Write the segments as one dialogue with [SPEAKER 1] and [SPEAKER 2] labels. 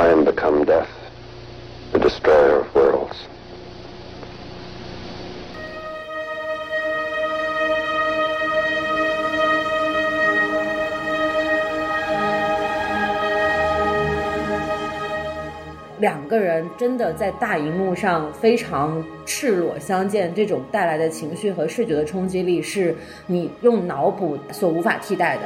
[SPEAKER 1] I am become death, the destroyer of worlds.
[SPEAKER 2] 两个人真的在大荧幕上非常赤裸相见，这种带来的情绪和视觉的冲击力，是你用脑补所无法替代的。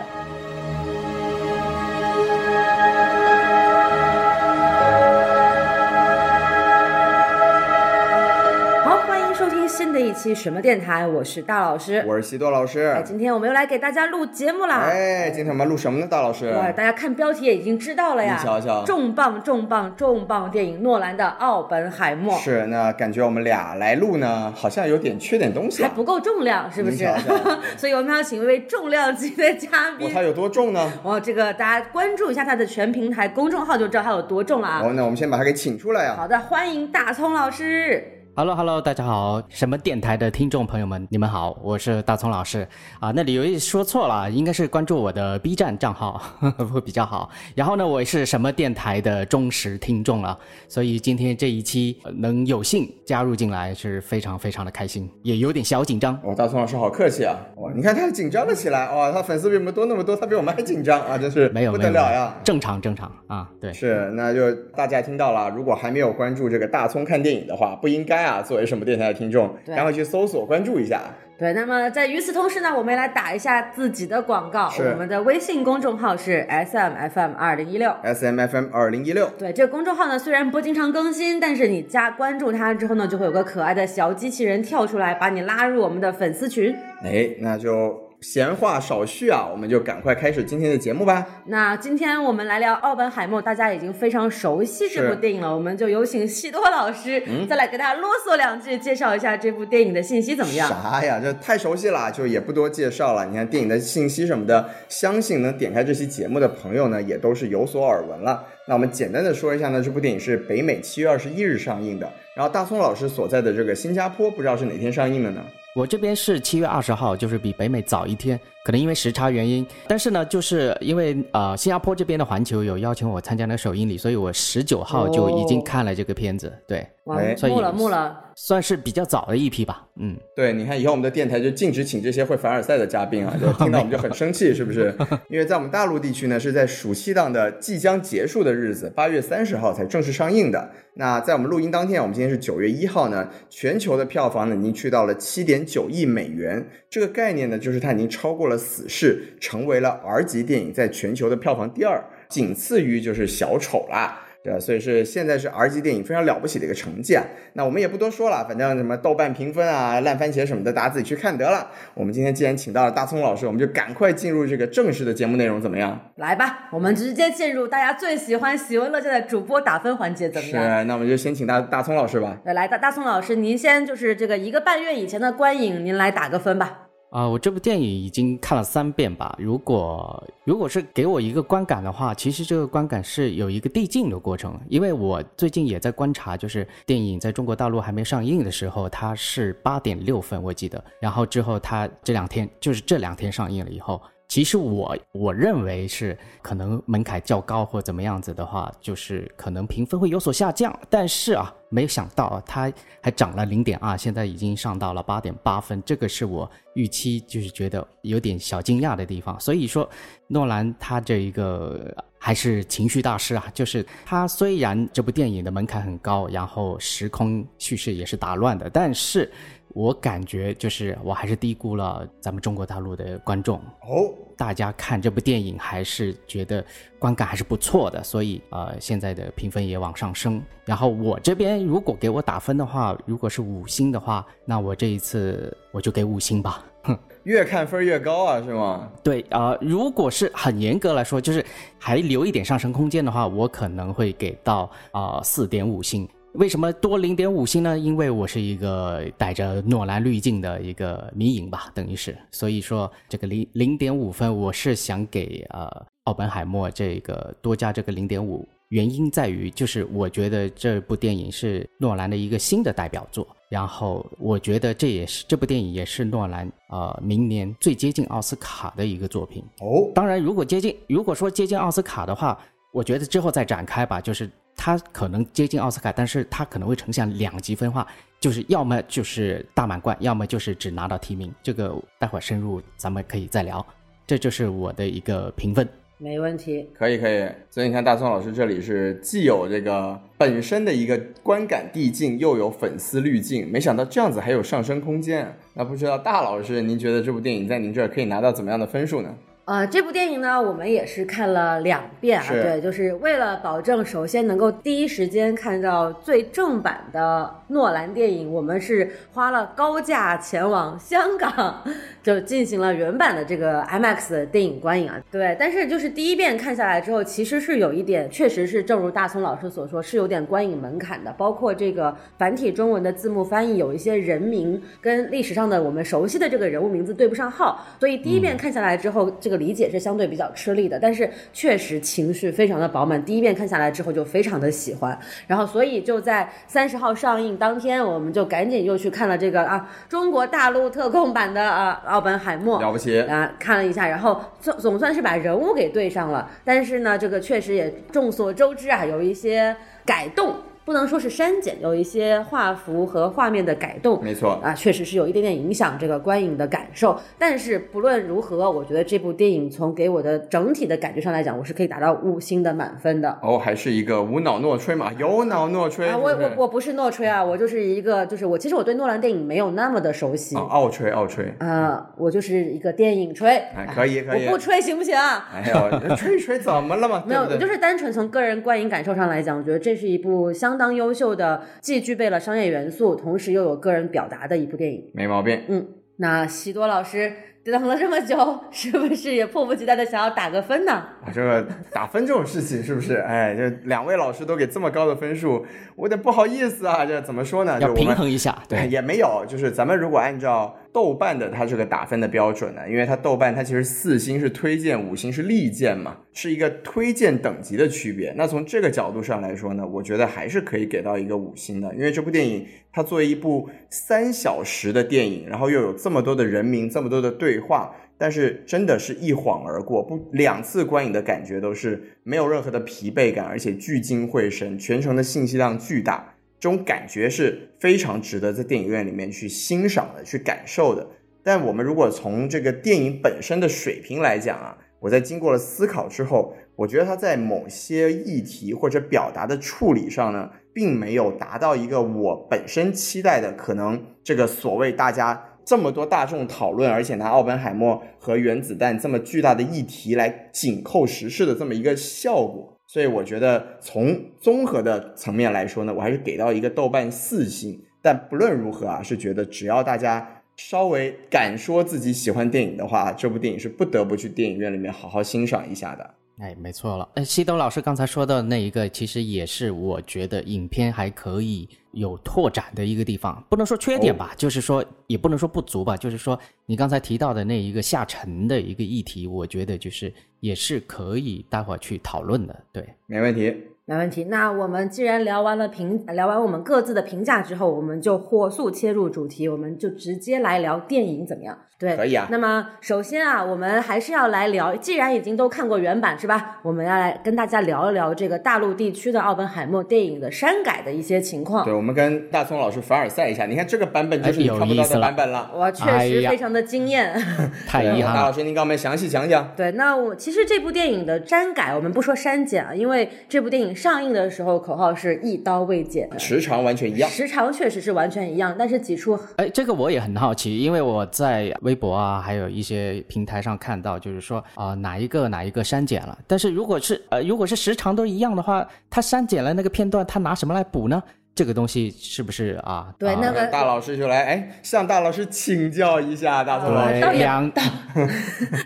[SPEAKER 2] 期什么电台，我是大老师。
[SPEAKER 3] 我是西多老师。
[SPEAKER 2] 哎，今天我们又来给大家录节目啦。
[SPEAKER 3] 哎，今天我们录什么呢，大老师？
[SPEAKER 2] 哇，大家看标题也已经知道了呀。
[SPEAKER 3] 你瞧瞧
[SPEAKER 2] 重磅重磅重磅电影，诺兰的《奥本海默》
[SPEAKER 3] 是，那感觉我们俩来录呢，好像有点缺点东西、啊。
[SPEAKER 2] 还不够重量，是不是？所以我们要请一位重量级的嘉宾。
[SPEAKER 3] 哦它有多重呢？
[SPEAKER 2] 哦，这个大家关注一下他的全平台公众号就知道他有多重了啊。
[SPEAKER 3] 哦，那我们先把他给请出来啊。
[SPEAKER 2] 好的，欢迎大葱老师。
[SPEAKER 4] Hello Hello，大家好，什么电台的听众朋友们，你们好，我是大葱老师啊。那里有一说错了，应该是关注我的 B 站账号 会比较好。然后呢，我也是什么电台的忠实听众了，所以今天这一期呃能有幸加入进来是非常非常的开心，也有点小紧张。
[SPEAKER 3] 哇，大葱老师好客气啊！哇，你看他紧张了起来，哇，他粉丝比我们多那么多，他比我们还紧张啊，真是
[SPEAKER 4] 没有没有
[SPEAKER 3] 得了呀。
[SPEAKER 4] 正常正常啊，对。
[SPEAKER 3] 是，那就大家听到了，如果还没有关注这个大葱看电影的话，不应该啊，作为什么电台的听众，
[SPEAKER 2] 对
[SPEAKER 3] 赶快去搜索关注一下。
[SPEAKER 2] 对，那么在与此同时呢，我们也来打一下自己的广告。
[SPEAKER 3] 是
[SPEAKER 2] 我们的微信公众号是 S M F M 二零一六。
[SPEAKER 3] S M F M 二零一六，
[SPEAKER 2] 对这个公众号呢，虽然不经常更新，但是你加关注它之后呢，就会有个可爱的小机器人跳出来，把你拉入我们的粉丝群。
[SPEAKER 3] 哎，那就闲话少叙啊，我们就赶快开始今天的节目吧。
[SPEAKER 2] 那今天我们来聊《奥本海默》，大家已经非常熟悉这部电影了，我们就有请西多老师、再来给大家啰嗦两句，介绍一下这部电影的信息怎么样？
[SPEAKER 3] 啥呀？这太熟悉了，就也不多介绍了。你看电影的信息什么的，相信能点开这期节目的朋友呢，也都是有所耳闻了。那我们简单的说一下呢，这部电影是北美七月二十一日上映的，然后大松老师所在的这个新加坡，不知道是哪天上映的呢？
[SPEAKER 4] 我这边是七月二十号，就是比北美早一天，可能因为时差原因。但是呢，就是因为呃新加坡这边的环球有邀请我参加那个首映礼，所以我十九号就已经看了这个片子，对，
[SPEAKER 2] 哇
[SPEAKER 3] 哎，
[SPEAKER 4] 所以
[SPEAKER 2] 木了木了，
[SPEAKER 4] 算是比较早的一批吧。嗯，
[SPEAKER 3] 对，你看以后我们的电台就禁止请这些会凡尔赛的嘉宾啊，就听到我们就很生气，是不是？因为在我们大陆地区呢，是在暑期档的即将结束的日子，八月三十号才正式上映的。那在我们录音当天，我们今天是九月一号呢，全球的票房呢已经去到了七点九亿美元。这个概念呢，就是它已经超过了《死侍》，成为了 R 级电影在全球的票房第二，仅次于就是小丑啦。对吧？所以是现在是 R 级电影非常了不起的一个成绩啊。那我们也不多说了，反正什么豆瓣评分啊、烂番茄什么的，大家自己去看得了。我们今天既然请到了大葱老师，我们就赶快进入这个正式的节目内容，怎么样？
[SPEAKER 2] 来吧，我们直接进入大家最喜欢、喜闻乐见的主播打分环节，怎么样是？，
[SPEAKER 3] 那我们就先请大大葱老师吧。
[SPEAKER 2] 对，来大大葱老师，您先就是这个一个半月以前的观影，您来打个分吧。
[SPEAKER 4] 啊、我这部电影已经看了三遍吧。如果如果是给我一个观感的话，其实这个观感是有一个递进的过程。因为我最近也在观察，就是电影在中国大陆还没上映的时候，它是八点六分，我记得。然后之后它这两天，就是这两天上映了以后，其实我我认为是可能门槛较高或怎么样子的话，就是可能评分会有所下降。但是啊，没有想到它还涨了零点二，现在已经上到了八点八分，这个是我预期就是觉得有点小惊讶的地方。所以说，诺兰他这一个还是情绪大师啊，就是他虽然这部电影的门槛很高，然后时空叙事也是打乱的，但是我感觉就是我还是低估了咱们中国大陆的观众。
[SPEAKER 3] 哦，
[SPEAKER 4] 大家看这部电影还是觉得观感还是不错的，所以呃现在的评分也往上升。然后我这边如果给我打分的话，如果是五星的话，那我这一次我就给五星吧。
[SPEAKER 3] 哼 越看分越高啊，是吗？
[SPEAKER 4] 对啊、呃如果是很严格来说，就是还留一点上升空间的话，我可能会给到啊四点五星。为什么多零点五星呢？因为我是一个带着诺兰滤镜的一个迷影吧，等于是，所以说这个零零点五分，我是想给呃奥本海默这个多加这个零点五。原因在于，就是我觉得这部电影是诺兰的一个新的代表作，然后我觉得这也是这部电影也是诺兰呃明年最接近奥斯卡的一个作品。
[SPEAKER 3] 哦，
[SPEAKER 4] 当然，如果接近，如果说接近奥斯卡的话，我觉得之后再展开吧。就是它可能接近奥斯卡，但是它可能会呈现两极分化，就是要么就是大满贯，要么就是只拿到提名。这个待会儿深入咱们可以再聊。这就是我的一个评分。
[SPEAKER 2] 没问题，
[SPEAKER 3] 可以可以，所以你看大宋老师这里是既有这个本身的一个观感递进，又有粉丝滤镜，没想到这样子还有上升空间。那不知道大老师，您觉得这部电影在您这儿可以拿到怎么样的分数呢？
[SPEAKER 2] 呃，这部电影呢，我们也是看了两遍啊，对，就是为了保证首先能够第一时间看到最正版的诺兰电影，我们是花了高价前往香港，就进行了原版的这个 IMAX 电影观影啊。对，但是就是第一遍看下来之后，其实是有一点，确实是正如大聪老师所说，是有点观影门槛的，包括这个繁体中文的字幕翻译，有一些人名跟历史上的我们熟悉的这个人物名字对不上号，所以第一遍看下来之后，这个理解是相对比较吃力的。但是确实情绪非常的饱满，第一遍看下来之后就非常的喜欢，然后所以就在三十号上映当天，我们就赶紧又去看了这个啊中国大陆特供版的啊奥本海默，
[SPEAKER 3] 了不起，
[SPEAKER 2] 啊，看了一下，然后总总算是把人物给对上了，但是呢，这个确实也众所周知啊，有一些改动，不能说是删减，有一些画幅和画面的改动，
[SPEAKER 3] 没错，
[SPEAKER 2] 啊，确实是有一点点影响这个观影的感受。但是不论如何，我觉得这部电影从给我的整体的感觉上来讲，我是可以达到五星的满分的。
[SPEAKER 3] 哦，还是一个无脑诺吹嘛，有脑诺吹，
[SPEAKER 2] 啊，我我我不是诺吹啊，我就是一个，就是我其实我对诺兰电影没有那么的熟悉
[SPEAKER 3] 啊，傲吹傲吹，
[SPEAKER 2] 啊，我就是一个电影吹，
[SPEAKER 3] 哎，可以可以
[SPEAKER 2] 我，不吹行不行啊？
[SPEAKER 3] 哎呦，吹一吹怎么了嘛？
[SPEAKER 2] 没有，
[SPEAKER 3] 对对
[SPEAKER 2] 就是单纯从个人观影感受上来讲，我觉得这是一部相当优秀的，既具备了商业元素，同时又有个人表达的一部电影。
[SPEAKER 3] 没毛病。
[SPEAKER 2] 嗯，那西多老师等了这么久，是不是也迫不及待的想要打个分呢？
[SPEAKER 3] 啊，这个打分这种事情是不是？哎，这两位老师都给这么高的分数，我有点不好意思啊。这怎么说呢？就
[SPEAKER 4] 要
[SPEAKER 3] 我们
[SPEAKER 4] 平衡一下，
[SPEAKER 3] 对，也没有，就是咱们如果按照豆瓣的它这个打分的标准呢，因为它豆瓣它其实四星是推荐，五星是力荐嘛，是一个推荐等级的区别。那从这个角度上来说呢，我觉得还是可以给到一个五星的，因为这部电影它作为一部三小时的电影，然后又有这么多的人名，这么多的对话。但是真的是一晃而过，不两次观影的感觉都是没有任何的疲惫感，而且聚精会神，全程的信息量巨大，这种感觉是非常值得在电影院里面去欣赏的、去感受的。但我们如果从这个电影本身的水平来讲啊，我在经过了思考之后，我觉得它在某些议题或者表达的处理上呢，并没有达到一个我本身期待的，可能这个所谓大家这么多大众讨论，而且拿奥本海默和原子弹这么巨大的议题来紧扣时事的这么一个效果。所以我觉得从综合的层面来说呢，我还是给到一个豆瓣四星。但不论如何啊，是觉得只要大家稍微敢说自己喜欢电影的话，这部电影是不得不去电影院里面好好欣赏一下的。
[SPEAKER 4] 哎，没错了。呃，西东老师刚才说的那一个，其实也是我觉得影片还可以有拓展的一个地方，不能说缺点吧，就是说也不能说不足吧，就是说你刚才提到的那一个下沉的一个议题，我觉得就是也是可以待会儿去讨论的。对，
[SPEAKER 3] 没问题，
[SPEAKER 2] 没问题。那我们既然聊完了评，聊完我们各自的评价之后，我们就火速切入主题，我们就直接来聊电影怎么样？对，
[SPEAKER 3] 可以啊
[SPEAKER 2] 那么首先啊，我们还是要来聊，既然已经都看过原版是吧？我们要来跟大家聊一聊这个大陆地区的奥本海默电影的删改的一些情况
[SPEAKER 3] 对，。我们跟大葱老师凡尔赛一下，你看这个版本就是你看不到的版本了。
[SPEAKER 2] 我确实非常的惊艳。
[SPEAKER 3] 对
[SPEAKER 4] 太遗憾了。
[SPEAKER 3] 大老师，您给我们详细讲讲。
[SPEAKER 2] 对，那我其实这部电影的删改，我们不说删减啊，因为这部电影上映的时候口号是一刀未剪，
[SPEAKER 3] 时长完全一样。
[SPEAKER 2] 时长确实是完全一样，但是几处
[SPEAKER 4] 哎，这个我也很好奇，因为我在微博啊，还有一些平台上看到，就是说啊、哪一个哪一个删减了。但是如果是呃，如果是时长都一样的话，他删减了那个片段，他拿什么来补呢？这个东西是不是啊？啊
[SPEAKER 2] 对那个
[SPEAKER 3] 大老师就来，哎，向大老师请教一下，大头老师，
[SPEAKER 2] 倒也
[SPEAKER 4] 对两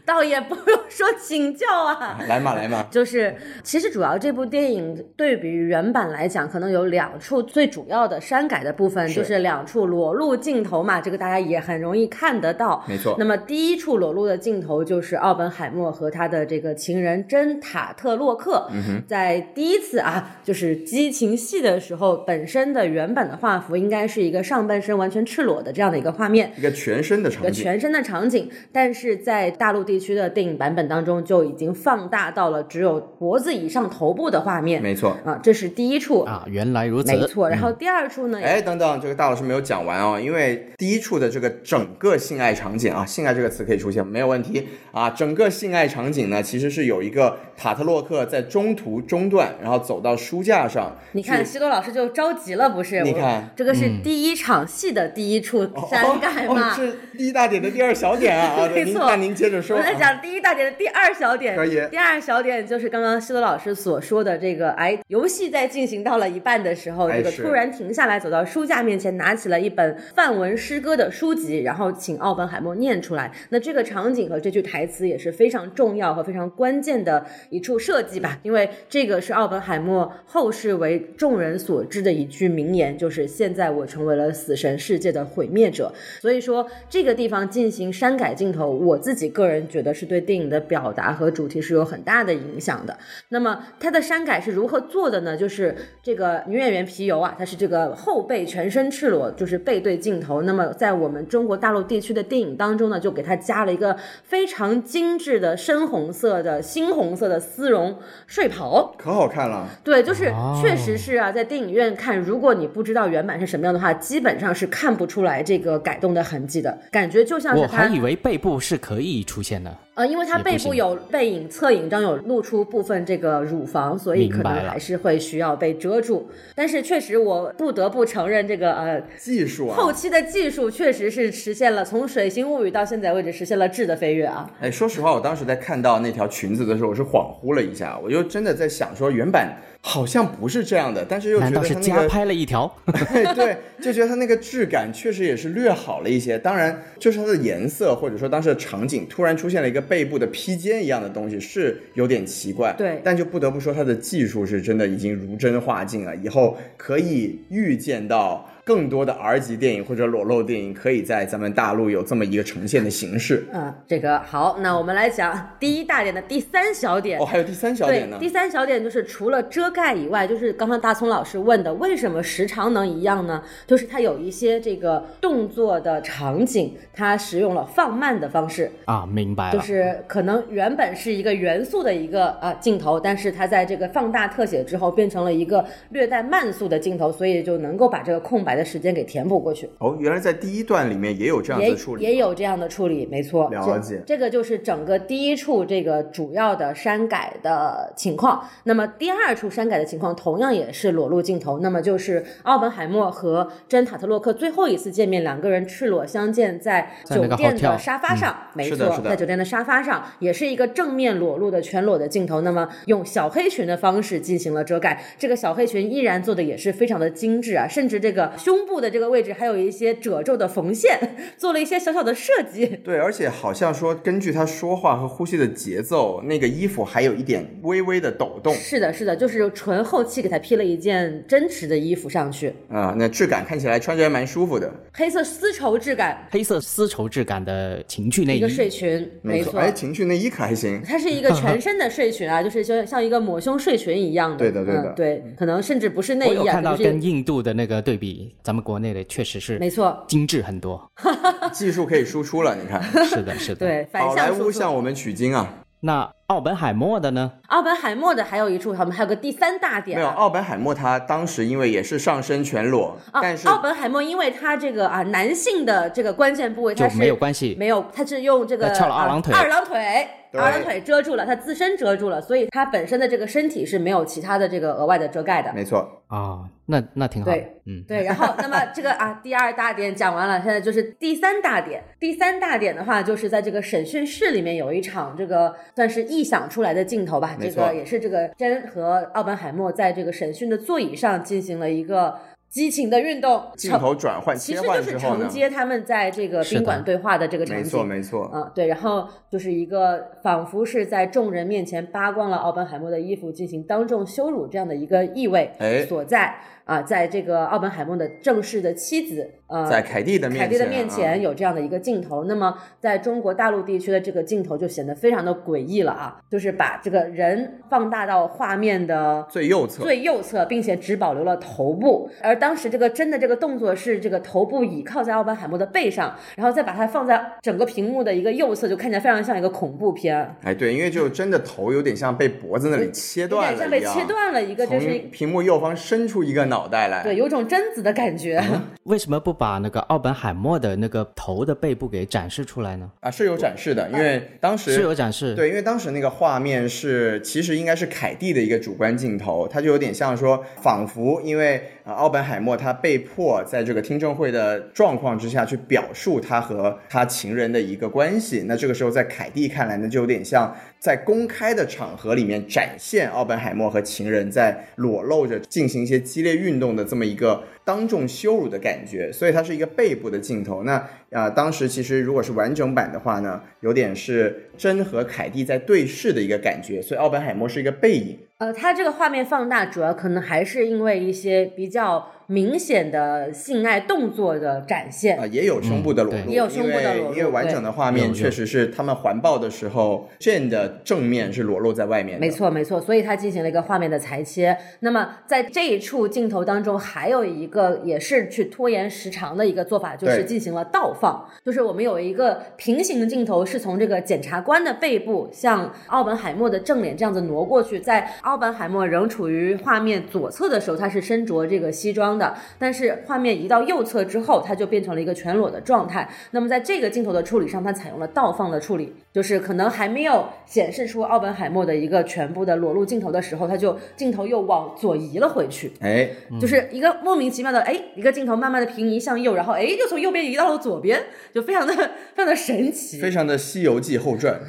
[SPEAKER 2] 倒也不用说请教啊。
[SPEAKER 3] 来嘛来嘛。
[SPEAKER 2] 就是，其实主要这部电影对比于原版来讲，可能有两处最主要的删改的部分，
[SPEAKER 3] 是
[SPEAKER 2] 就是两处裸露镜头嘛，这个大家也很容易看得到。
[SPEAKER 3] 没错
[SPEAKER 2] 那么第一处裸露的镜头就是奥本海默和他的这个情人珍塔特洛克，
[SPEAKER 3] 嗯
[SPEAKER 2] 在第一次啊，就是激情戏的时候，本身身的原本的画幅应该是一个上半身完全赤裸的这样的一个画面，
[SPEAKER 3] 一个全身的场景一个。
[SPEAKER 2] 全身的场景，但是在大陆地区的电影版本当中就已经放大到了只有脖子以上头部的画面。
[SPEAKER 3] 没错。
[SPEAKER 2] 啊，这是第一处。
[SPEAKER 4] 啊，原来如此。
[SPEAKER 2] 没错，然后第二处呢？
[SPEAKER 3] 哎，等等，这个大老师没有讲完哦，因为第一处的这个整个性爱场景啊，性爱这个词可以出现，没有问题啊。整个性爱场景呢，其实是有一个塔特洛克在中途中断，然后走到书架上。
[SPEAKER 2] 你看
[SPEAKER 3] 去
[SPEAKER 2] 西多老师就着急了，不是？我
[SPEAKER 3] 你看
[SPEAKER 2] 这个是第一场戏的第一处删改
[SPEAKER 3] 哦
[SPEAKER 2] 嘛？
[SPEAKER 3] 哦，是第一大点的第二小点啊！啊，
[SPEAKER 2] 没错
[SPEAKER 3] 那您接着说。
[SPEAKER 2] 我在
[SPEAKER 3] 啊
[SPEAKER 2] 讲第一大点的第二小点，
[SPEAKER 3] 可以
[SPEAKER 2] 第二小点就是刚刚西多老师所说的这个，哎，游戏在进行到了一半的时候，这个突然停下来，走到书架面前，拿起了一本范文诗歌的书籍，然后请奥本海默念出来。那这个场景和这句台词也是非常重要和非常关键的一处设计吧，因为这个是奥本海默后世为众人所知的一句名言，就是现在我成为了死神世界的毁灭者。所以说这个地方进行删改镜头，我自己个人觉得是对电影的表达和主题是有很大的影响的。那么它的删改是如何做的呢？就是这个女演员皮尤啊，她是这个后背全身赤裸，就是背对镜头。那么在我们中国大陆地区的电影当中呢，就给她加了一个非常精致的深红色的猩红色的丝绒睡袍。
[SPEAKER 3] 可好看了。
[SPEAKER 2] 对，就是
[SPEAKER 4] 哦
[SPEAKER 2] 确实是啊，在电影院看，如果你不知道原版是什么样的话，基本上是看不出来这个改动的痕迹的，感觉就像是
[SPEAKER 4] 我还以为背部是可以出现的。
[SPEAKER 2] 呃，因为它背部有背影、侧影张有露出部分这个乳房，所以可能还是会需要被遮住。但是确实，我不得不承认，这个呃
[SPEAKER 3] 技术啊，
[SPEAKER 2] 后期的技术确实是实现了从《水星物语》到现在为止实现了质的飞跃啊。
[SPEAKER 3] 哎，说实话，我当时在看到那条裙子的时候，我是恍惚了一下，我就真的在想说，原版好像不是这样的，但是又觉
[SPEAKER 4] 难道是加拍了一条？
[SPEAKER 3] 对，就觉得它那个质感确实也是略好了一些。当然，就是它的颜色或者说当时的场景突然出现了一个背部的披肩一样的东西，是有点奇怪。
[SPEAKER 2] 对
[SPEAKER 3] 但就不得不说它的技术是真的已经如真化境了。以后可以预见到更多的 R 级电影或者裸露电影可以在咱们大陆有这么一个呈现的形式。
[SPEAKER 2] 嗯，这个好，那我们来讲第一大点的第三小点。
[SPEAKER 3] 哦，还有第三小点呢，。
[SPEAKER 2] 第三小点就是除了遮盖以外，就是刚刚大聪老师问的，为什么时长能一样呢？就是它有一些这个动作的场景，它使用了放慢的方式，
[SPEAKER 4] 啊，明白了。
[SPEAKER 2] 就是可能原本是一个元素的一个啊镜头，但是它在这个放大特写之后变成了一个略带慢速的镜头，所以就能够把这个空白的时间给填补过去。
[SPEAKER 3] 哦，原来在第一段里面也有这样的处理。
[SPEAKER 2] 也有这样的处理，没错。
[SPEAKER 3] 了解
[SPEAKER 2] 这，个就是整个第一处这个主要的删改的情况。那么第二处删改的情况同样也是裸露镜头，那么就是奥本海默和珍塔特洛克最后一次见面，两个人赤裸相见在酒店的沙发上，没错在酒店的沙发上，也是一个正面裸露的全裸的镜头。那么用小黑裙的方式进行了遮盖，这个小黑裙依然做的也是非常的精致啊，甚至这个胸部的这个位置还有一些褶皱的缝线，做了一些小小的设计。
[SPEAKER 3] 对，而且好像说，根据他说话和呼吸的节奏，那个衣服还有一点微微的抖动
[SPEAKER 2] 是的，是的，就是纯后期给他披了一件真实的衣服上去，
[SPEAKER 3] 啊、那质感看起来穿着还蛮舒服的。
[SPEAKER 2] 黑色丝绸质感，
[SPEAKER 4] 黑色丝绸质感的情趣内衣
[SPEAKER 2] 一个，睡裙，没错。
[SPEAKER 3] 哎，情趣内衣可还行。
[SPEAKER 2] 它是一个全身的睡裙啊，就是像像一个抹胸睡裙一样的。
[SPEAKER 3] 对的对的
[SPEAKER 2] 嗯，对，可能甚至不是内衣啊，
[SPEAKER 4] 我有看到
[SPEAKER 2] 就是
[SPEAKER 4] 跟印度的那个对比，咱们国内的确实是
[SPEAKER 2] 没错，
[SPEAKER 4] 精致很多。
[SPEAKER 3] 技术可以输出了，你看，
[SPEAKER 4] 是的，是的。
[SPEAKER 2] 对，反
[SPEAKER 3] 好莱坞
[SPEAKER 2] 向
[SPEAKER 3] 我们取经啊！
[SPEAKER 4] 那奥本海默的呢？
[SPEAKER 2] 奥本海默的还有一处，他们还有个第三大点、
[SPEAKER 3] 没有，
[SPEAKER 2] 啊。
[SPEAKER 3] 奥本海默他当时因为也是上身全裸，
[SPEAKER 2] 哦
[SPEAKER 3] 但是
[SPEAKER 2] 奥本海默因为他这个啊男性的这个关键部位，他
[SPEAKER 4] 就是没有关系
[SPEAKER 2] 没有，他是用这个
[SPEAKER 4] 翘了二郎腿
[SPEAKER 2] 啊二郎腿，
[SPEAKER 3] 对
[SPEAKER 2] 二郎腿遮住了，他自身遮住了，所以他本身的这个身体是没有其他的这个额外的遮盖的。
[SPEAKER 3] 没错，
[SPEAKER 4] 啊、那那挺好的
[SPEAKER 2] 对。
[SPEAKER 4] 嗯，
[SPEAKER 2] 对，然后那么这个啊，第二大点讲完了，现在就是第三大点。第三大点的话，就是在这个审讯室里面有一场这个算是臆想出来的镜头吧，这
[SPEAKER 3] 没错
[SPEAKER 2] 个也是这个真和奥本海默在这个审讯的座椅上进行了一个激情的运动，
[SPEAKER 3] 镜头转换切
[SPEAKER 2] 其实就是
[SPEAKER 3] 换之后呢？
[SPEAKER 2] 承，接他们在这个宾馆对话的这个场景。
[SPEAKER 3] 没错没错，
[SPEAKER 2] 嗯，对，然后就是一个仿佛是在众人面前扒光了奥本海默的衣服，进行当众羞辱这样的一个意味
[SPEAKER 3] 哎。
[SPEAKER 2] 所在啊，在这个奥本海默的正式的妻子呃，
[SPEAKER 3] 在凯蒂的面前，
[SPEAKER 2] 凯蒂的面前
[SPEAKER 3] 啊。
[SPEAKER 2] 有这样的一个镜头，那么在中国大陆地区的这个镜头就显得非常的诡异了啊，就是把这个人放大到画面的
[SPEAKER 3] 最右侧，
[SPEAKER 2] 最右侧，并且只保留了头部，而当时这个真的这个动作是这个头部倚靠在奥本海默的背上，然后再把它放在整个屏幕的一个右侧，就看起来非常像一个恐怖片，
[SPEAKER 3] 哎，对，因为就真的头有点像被脖子那里切断了一样，
[SPEAKER 2] 点像被切断了一个，就是
[SPEAKER 3] 从屏幕右方伸出一个脑袋来。
[SPEAKER 2] 对，有种贞子的感觉。
[SPEAKER 4] 为什么不把那个奥本海默的那个头的背部给展示出来呢？
[SPEAKER 3] 啊，是有展示的，因为当时
[SPEAKER 4] 是有展示，
[SPEAKER 3] 对，因为当时那个画面是其实应该是凯蒂的一个主观镜头，它就有点像说，仿佛因为呃奥本海默他被迫在这个听证会的状况之下去表述他和他情人的一个关系，那这个时候在凯蒂看来呢，就有点像在公开的场合里面展现奥本海默和情人在裸露着进行一些激烈运动的这么一个当众羞辱的感觉，所以它是一个背部的镜头。那啊、呃当时其实如果是完整版的话呢，有点是真和凯蒂在对视的一个感觉，所以奥本海默是一个背影。
[SPEAKER 2] 呃，它这个画面放大，主要可能还是因为一些比较明显的性爱动作的展现。
[SPEAKER 3] 啊、也有胸部的裸露，
[SPEAKER 4] 嗯
[SPEAKER 2] 也有胸部的裸露
[SPEAKER 3] 因为因为完整的画面确实是他们环抱的时候，Jane 的正面是裸露在外面的。
[SPEAKER 2] 没，错，没错，所以它进行了一个画面的裁切。那么在这一处镜头当中，还有一个也是去拖延时长的一个做法，就是进行了倒放，就是我们有一个平行的镜头，是从这个检察官的背部向奥本海默的正脸这样子挪过去，在奥本海默仍处于画面左侧的时候，他是身着这个西装的，但是画面移到右侧之后，他就变成了一个全裸的状态。那么在这个镜头的处理上，它采用了倒放的处理，就是可能还没有显示出奥本海默的一个全部的裸露镜头的时候，他就镜头又往左移了回去，
[SPEAKER 3] 哎，
[SPEAKER 2] 就是一个莫名其妙的，哎，一个镜头慢慢的平移向右，然后哎又从右边移到了左边，就非常的非常的神奇，
[SPEAKER 3] 非常的《西游记后传》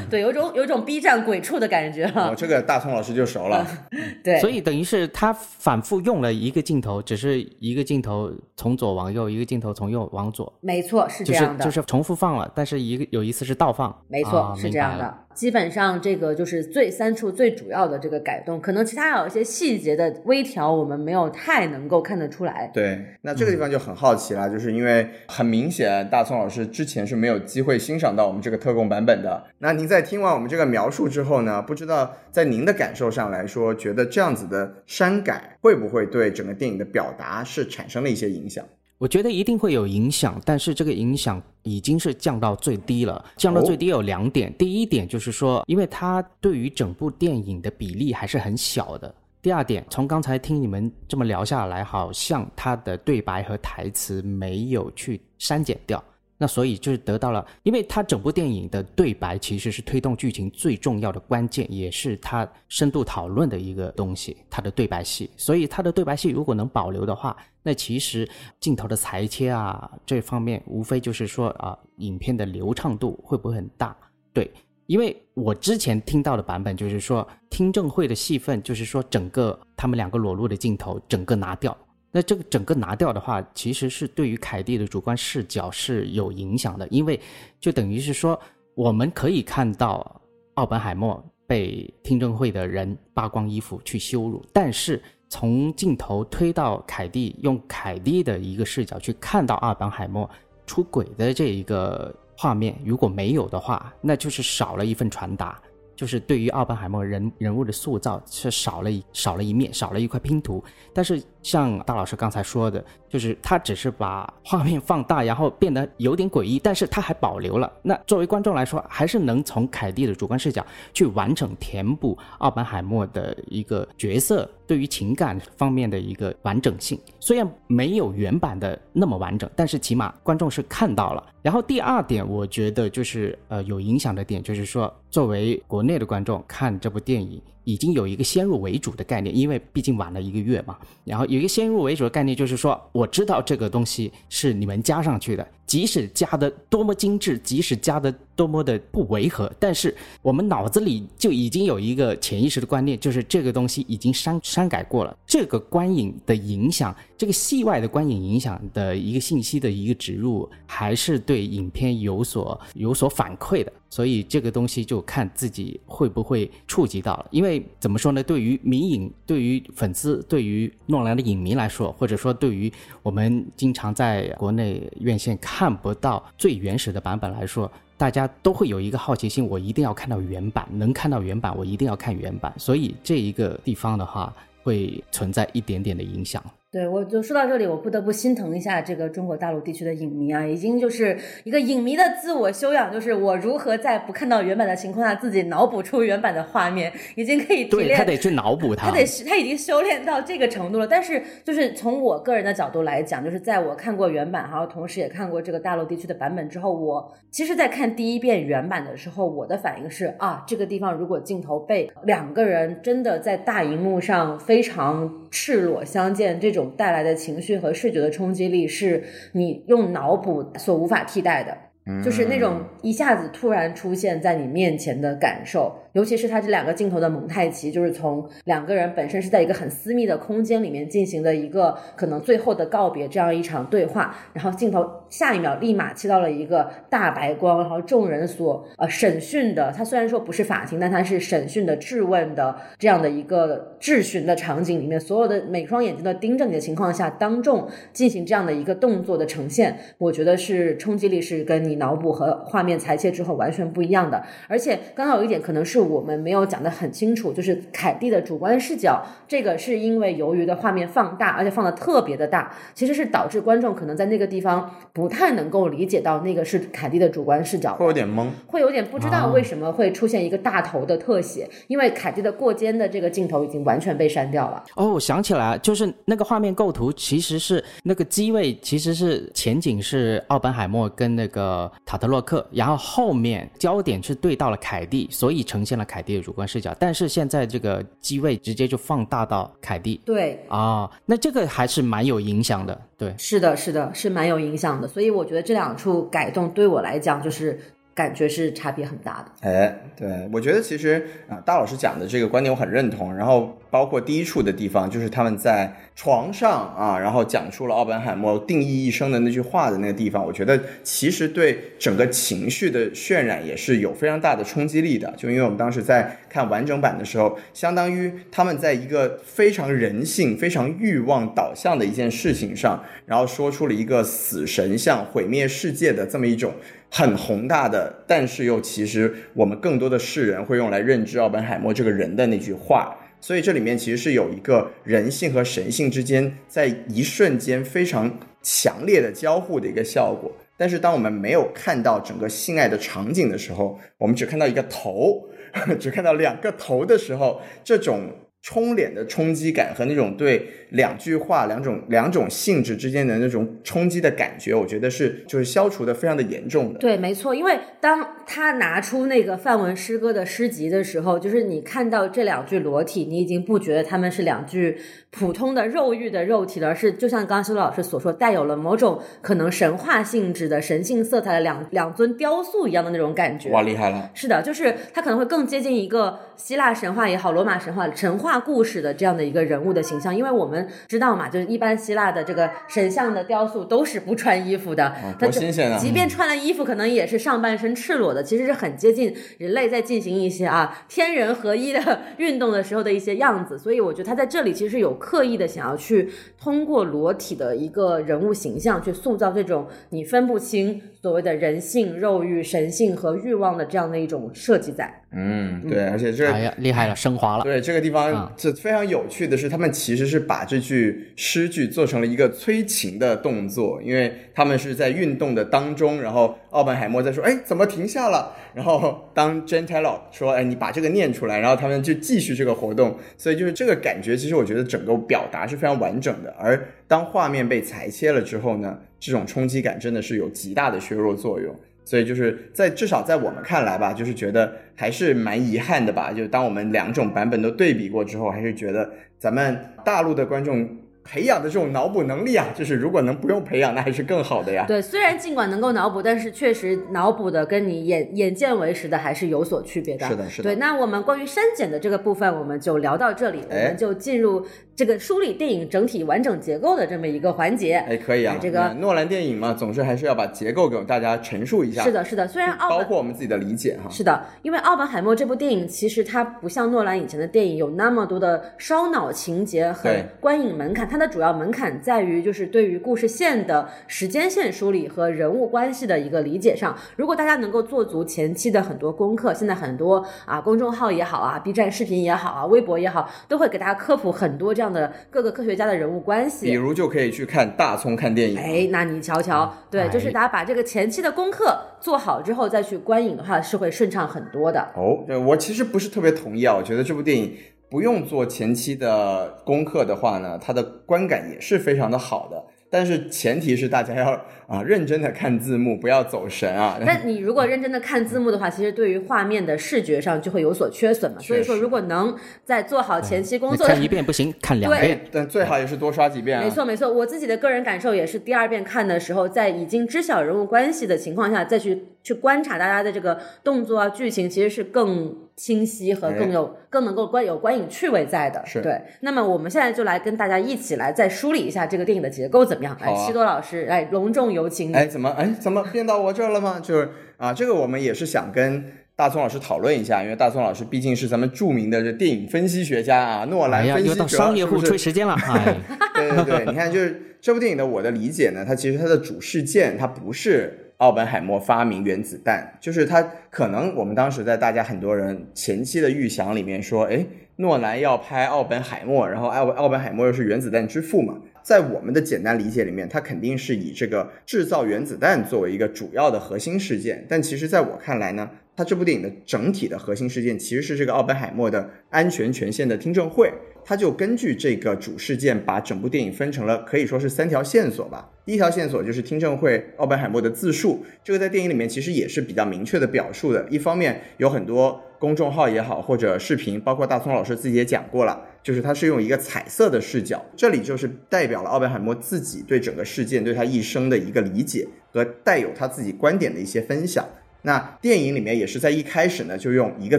[SPEAKER 2] 对，有种有种 B 站鬼畜的感觉哈、
[SPEAKER 3] 哦，这个大葱老师就熟了。
[SPEAKER 2] 对，
[SPEAKER 4] 所以等于是他反复用了一个镜头，只是一个镜头从左往右，一个镜头从右往左，
[SPEAKER 2] 没错是这
[SPEAKER 4] 就是
[SPEAKER 2] 样的，
[SPEAKER 4] 就是重复放了，但是一个有一次是倒放，
[SPEAKER 2] 没错，
[SPEAKER 4] 啊
[SPEAKER 2] 是这样。的。基本上这个就是最三处最主要的这个改动，可能其他有一些细节的微调，我们没有太能够看得出来。
[SPEAKER 3] 对，那这个地方就很好奇了，就是因为很明显，大宋老师之前是没有机会欣赏到我们这个特供版本的。那您在听完我们这个描述之后呢，不知道在您的感受上来说，觉得这样子的删改会不会对整个电影的表达是产生了一些影响？
[SPEAKER 4] 我觉得一定会有影响，但是这个影响已经是降到最低了。降到最低有两点，第一点就是说，因为它对于整部电影的比例还是很小的。第二点，从刚才听你们这么聊下来，好像它的对白和台词没有去删减掉，那所以就是得到了，因为它整部电影的对白其实是推动剧情最重要的关键，也是它深度讨论的一个东西，它的对白戏。所以它的对白戏如果能保留的话，那其实镜头的裁切啊这方面，无非就是说啊，影片的流畅度会不会很大？对，因为我之前听到的版本就是说，听证会的戏份就是说整个他们两个裸露的镜头整个拿掉。那这个整个拿掉的话，其实是对于凯蒂的主观视角是有影响的，因为就等于是说，我们可以看到奥本海默被听证会的人扒光衣服去羞辱，但是从镜头推到凯蒂，用凯蒂的一个视角去看到奥本海默出轨的这一个画面，如果没有的话，那就是少了一份传达。就是对于奥本海默人人物的塑造是少了一少了一面，少了一块拼图。但是像大老师刚才说的，就是他只是把画面放大，然后变得有点诡异，但是他还保留了。那作为观众来说，还是能从凯蒂的主观视角去完整填补奥本海默的一个角色对于情感方面的一个完整性。虽然没有原版的那么完整，但是起码观众是看到了。然后第二点，我觉得就是呃有影响的点，就是说作为国内的观众看这部电影，已经有一个先入为主的概念，因为毕竟晚了一个月嘛。然后有一个先入为主的概念，就是说我知道这个东西是你们加上去的，即使加的多么精致，即使加的多么的不违和，但是我们脑子里就已经有一个潜意识的观念，就是这个东西已经删删改过了。这个观影的影响，这个戏外的观影影响的一个信息的一个植入，还是对影片有所有所反馈的。所以这个东西就看自己会不会触及到了。因为怎么说呢？对于迷影、对于粉丝、对于诺兰的影迷来说，或者说对于我们经常在国内院线看不到最原始的版本来说，大家都会有一个好奇心，我一定要看到原版，能看到原版，我一定要看原版。所以这一个地方的话，会存在一点点的影响。
[SPEAKER 2] 对，我就说到这里，我不得不心疼一下这个中国大陆地区的影迷啊，已经就是一个影迷的自我修养，就是我如何在不看到原版的情况下，自己脑补出原版的画面，已经可以提炼。
[SPEAKER 4] 对他得去脑补
[SPEAKER 2] 他得他已经修炼到这个程度了。但是就是从我个人的角度来讲，就是在我看过原版，还有同时也看过这个大陆地区的版本之后，我其实，在看第一遍原版的时候，我的反应是啊，这个地方如果镜头被两个人真的在大荧幕上非常赤裸相见，这种带来的情绪和视觉的冲击力，是你用脑补所无法替代的。就是那种一下子突然出现在你面前的感受，尤其是他这两个镜头的蒙太奇，就是从两个人本身是在一个很私密的空间里面进行的一个可能最后的告别这样一场对话，然后镜头下一秒立马切到了一个大白光，然后众人所呃审讯的，他虽然说不是法庭，但他是审讯的质问的这样的一个质询的场景里面，所有的每双眼睛都盯着你的情况下，当众进行这样的一个动作的呈现，我觉得是冲击力是跟你。脑补和画面裁切之后完全不一样的，而且刚刚有一点可能是我们没有讲的很清楚，就是凯蒂的主观视角，这个是因为由于的画面放大，而且放的特别的大，其实是导致观众可能在那个地方不太能够理解到那个是凯蒂的主观视角，
[SPEAKER 3] 会有点懵，
[SPEAKER 2] 会有点不知道为什么会出现一个大头的特写，因为凯蒂的过肩的这个镜头已经完全被删掉了。
[SPEAKER 4] 哦，我想起来，就是那个画面构图其实是那个机位，其实是前景是奥本海默跟那个。塔特洛克，然后后面焦点是对到了凯蒂，所以呈现了凯蒂的主观视角。但是现在这个机位直接就放大到凯蒂，
[SPEAKER 2] 对
[SPEAKER 4] 啊，那这个还是蛮有影响的。对，
[SPEAKER 2] 是的，是的，是蛮有影响的。所以我觉得这两处改动对我来讲就是。感觉是差别很大的。
[SPEAKER 3] 哎，对我觉得其实啊，大老师讲的这个观点我很认同。然后包括第一处的地方，就是他们在床上啊，然后讲出了奥本海默定义一生的那句话的那个地方，我觉得其实对整个情绪的渲染也是有非常大的冲击力的。就因为我们当时在看完整版的时候，相当于他们在一个非常人性、非常欲望导向的一件事情上，然后说出了一个死神像毁灭世界的这么一种。很宏大的，但是又其实我们更多的世人会用来认知奥本海默这个人的那句话，所以这里面其实是有一个人性和神性之间在一瞬间非常强烈的交互的一个效果。但是当我们没有看到整个性爱的场景的时候，我们只看到一个头，只看到两个头的时候，这种。冲脸的冲击感和那种对两句话、两种两种性质之间的那种冲击的感觉，我觉得是就是消除的非常的严重的。
[SPEAKER 2] 对，没错，因为当他拿出那个范文诗歌的诗集的时候，就是你看到这两句裸体，你已经不觉得他们是两句普通的肉欲的肉体了，而是就像刚刚修老师所说，带有了某种可能神话性质的神性色彩的两两尊雕塑一样的那种感觉。
[SPEAKER 3] 哇，厉害了！
[SPEAKER 2] 是的，就是他可能会更接近一个希腊神话也好，罗马神话神话。故事的这样的一个人物的形象，因为我们知道嘛，就是一般希腊的这个神像的雕塑都是不穿衣服的，
[SPEAKER 3] 多新鲜啊！
[SPEAKER 2] 即便穿了衣服，可能也是上半身赤裸的，其实是很接近人类在进行一些啊天人合一的运动的时候的一些样子。所以我觉得他在这里其实有刻意的想要去通过裸体的一个人物形象去塑造这种你分不清所谓的人性、肉欲、神性和欲望的这样的一种设计在。
[SPEAKER 3] 嗯，对，而且这
[SPEAKER 4] 哎呀厉害了，升华了。
[SPEAKER 3] 对这个地方，这非常有趣的是，他们其实是把这句诗句做成了一个催情的动作，因为他们是在运动的当中，然后奥本海默在说：“哎，怎么停下了？”然后当 Jen Taylor 说：“哎，你把这个念出来。”然后他们就继续这个活动，所以就是这个感觉，其实我觉得整个表达是非常完整的。而当画面被裁切了之后呢，这种冲击感真的是有极大的削弱作用。所以就是在至少在我们看来吧，就是觉得还是蛮遗憾的吧。就当我们两种版本都对比过之后，还是觉得咱们大陆的观众。培养的这种脑补能力啊，就是如果能不用培养，那还是更好的呀。
[SPEAKER 2] 对，虽然尽管能够脑补，但是确实脑补的跟你眼眼见为实的还是有所区别的。
[SPEAKER 3] 是的，是
[SPEAKER 2] 的。对，那我们关于删减的这个部分，我们就聊到这里，我们就进入这个梳理电影整体完整结构的这么一个环节。
[SPEAKER 3] 哎，可以啊。
[SPEAKER 2] 这个
[SPEAKER 3] 诺兰电影嘛，总是还是要把结构给大家陈述一下。
[SPEAKER 2] 是的，是的。虽然
[SPEAKER 3] 包括我们自己的理解哈。
[SPEAKER 2] 是的，因为《奥本海默》这部电影其实它不像诺兰以前的电影有那么多的烧脑情节和观影门槛，它。的主要门槛在于就是对于故事线的时间线梳理和人物关系的一个理解上。如果大家能够做足前期的很多功课，现在很多啊公众号也好啊，B 站视频也好啊，微博也好，都会给大家科普很多这样的各个科学家的人物关系。
[SPEAKER 3] 比如就可以去看大葱看电影。
[SPEAKER 2] 哎，那你瞧瞧，对，就是
[SPEAKER 4] 哎
[SPEAKER 2] 大家把这个前期的功课做好之后再去观影的话，是会顺畅很多的。
[SPEAKER 3] 哦，对我其实不是特别同意啊，我觉得这部电影不用做前期的功课的话呢，它的观感也是非常的好的。但是前提是大家要啊认真的看字幕，不要走神啊。
[SPEAKER 2] 但你如果认真的看字幕的话，其实对于画面的视觉上就会有所缺损嘛。所以说，如果能在做好前期工
[SPEAKER 4] 你
[SPEAKER 2] 作，
[SPEAKER 4] 看一遍不行，看两遍。
[SPEAKER 3] 但最好也是多刷几遍啊。
[SPEAKER 2] 没错没错，我自己的个人感受也是，第二遍看的时候，在已经知晓人物关系的情况下，再去去观察大家的这个动作啊、剧情，其实是更清晰和更有、更能够观有观影趣味在的。
[SPEAKER 3] 哎是
[SPEAKER 2] 对。那么我们现在就来跟大家一起来再梳理一下这个电影的结构怎么样？来，西多老师来隆重有请你。
[SPEAKER 3] 哎，怎么哎怎么变到我这儿了吗？就是啊，这个我们也是想跟大聪老师讨论一下，因为大聪老师毕竟是咱们著名的这电影分析学家啊，诺兰分析者，
[SPEAKER 4] 商业户？吹时间了，哎，
[SPEAKER 3] 对对对，你看，就是这部电影的我的理解呢，它其实它的主事件它不是奥本海默发明原子弹，就是他可能我们当时在大家很多人前期的预想里面说，哎，诺兰要拍奥本海默，然后奥奥本海默又是原子弹之父嘛，在我们的简单理解里面，他肯定是以这个制造原子弹作为一个主要的核心事件，但其实在我看来呢，它这部电影的整体的核心事件其实是这个奥本海默的安全权限的听证会。他就根据这个主事件，把整部电影分成了可以说是三条线索吧。第一条线索就是听证会奥本海默的自述，这个在电影里面其实也是比较明确的表述的。一方面有很多公众号也好，或者视频，包括大葱老师自己也讲过了，就是他是用一个彩色的视角，这里就是代表了奥本海默自己对整个事件、对他一生的一个理解和带有他自己观点的一些分享。那电影里面也是在一开始呢，就用一个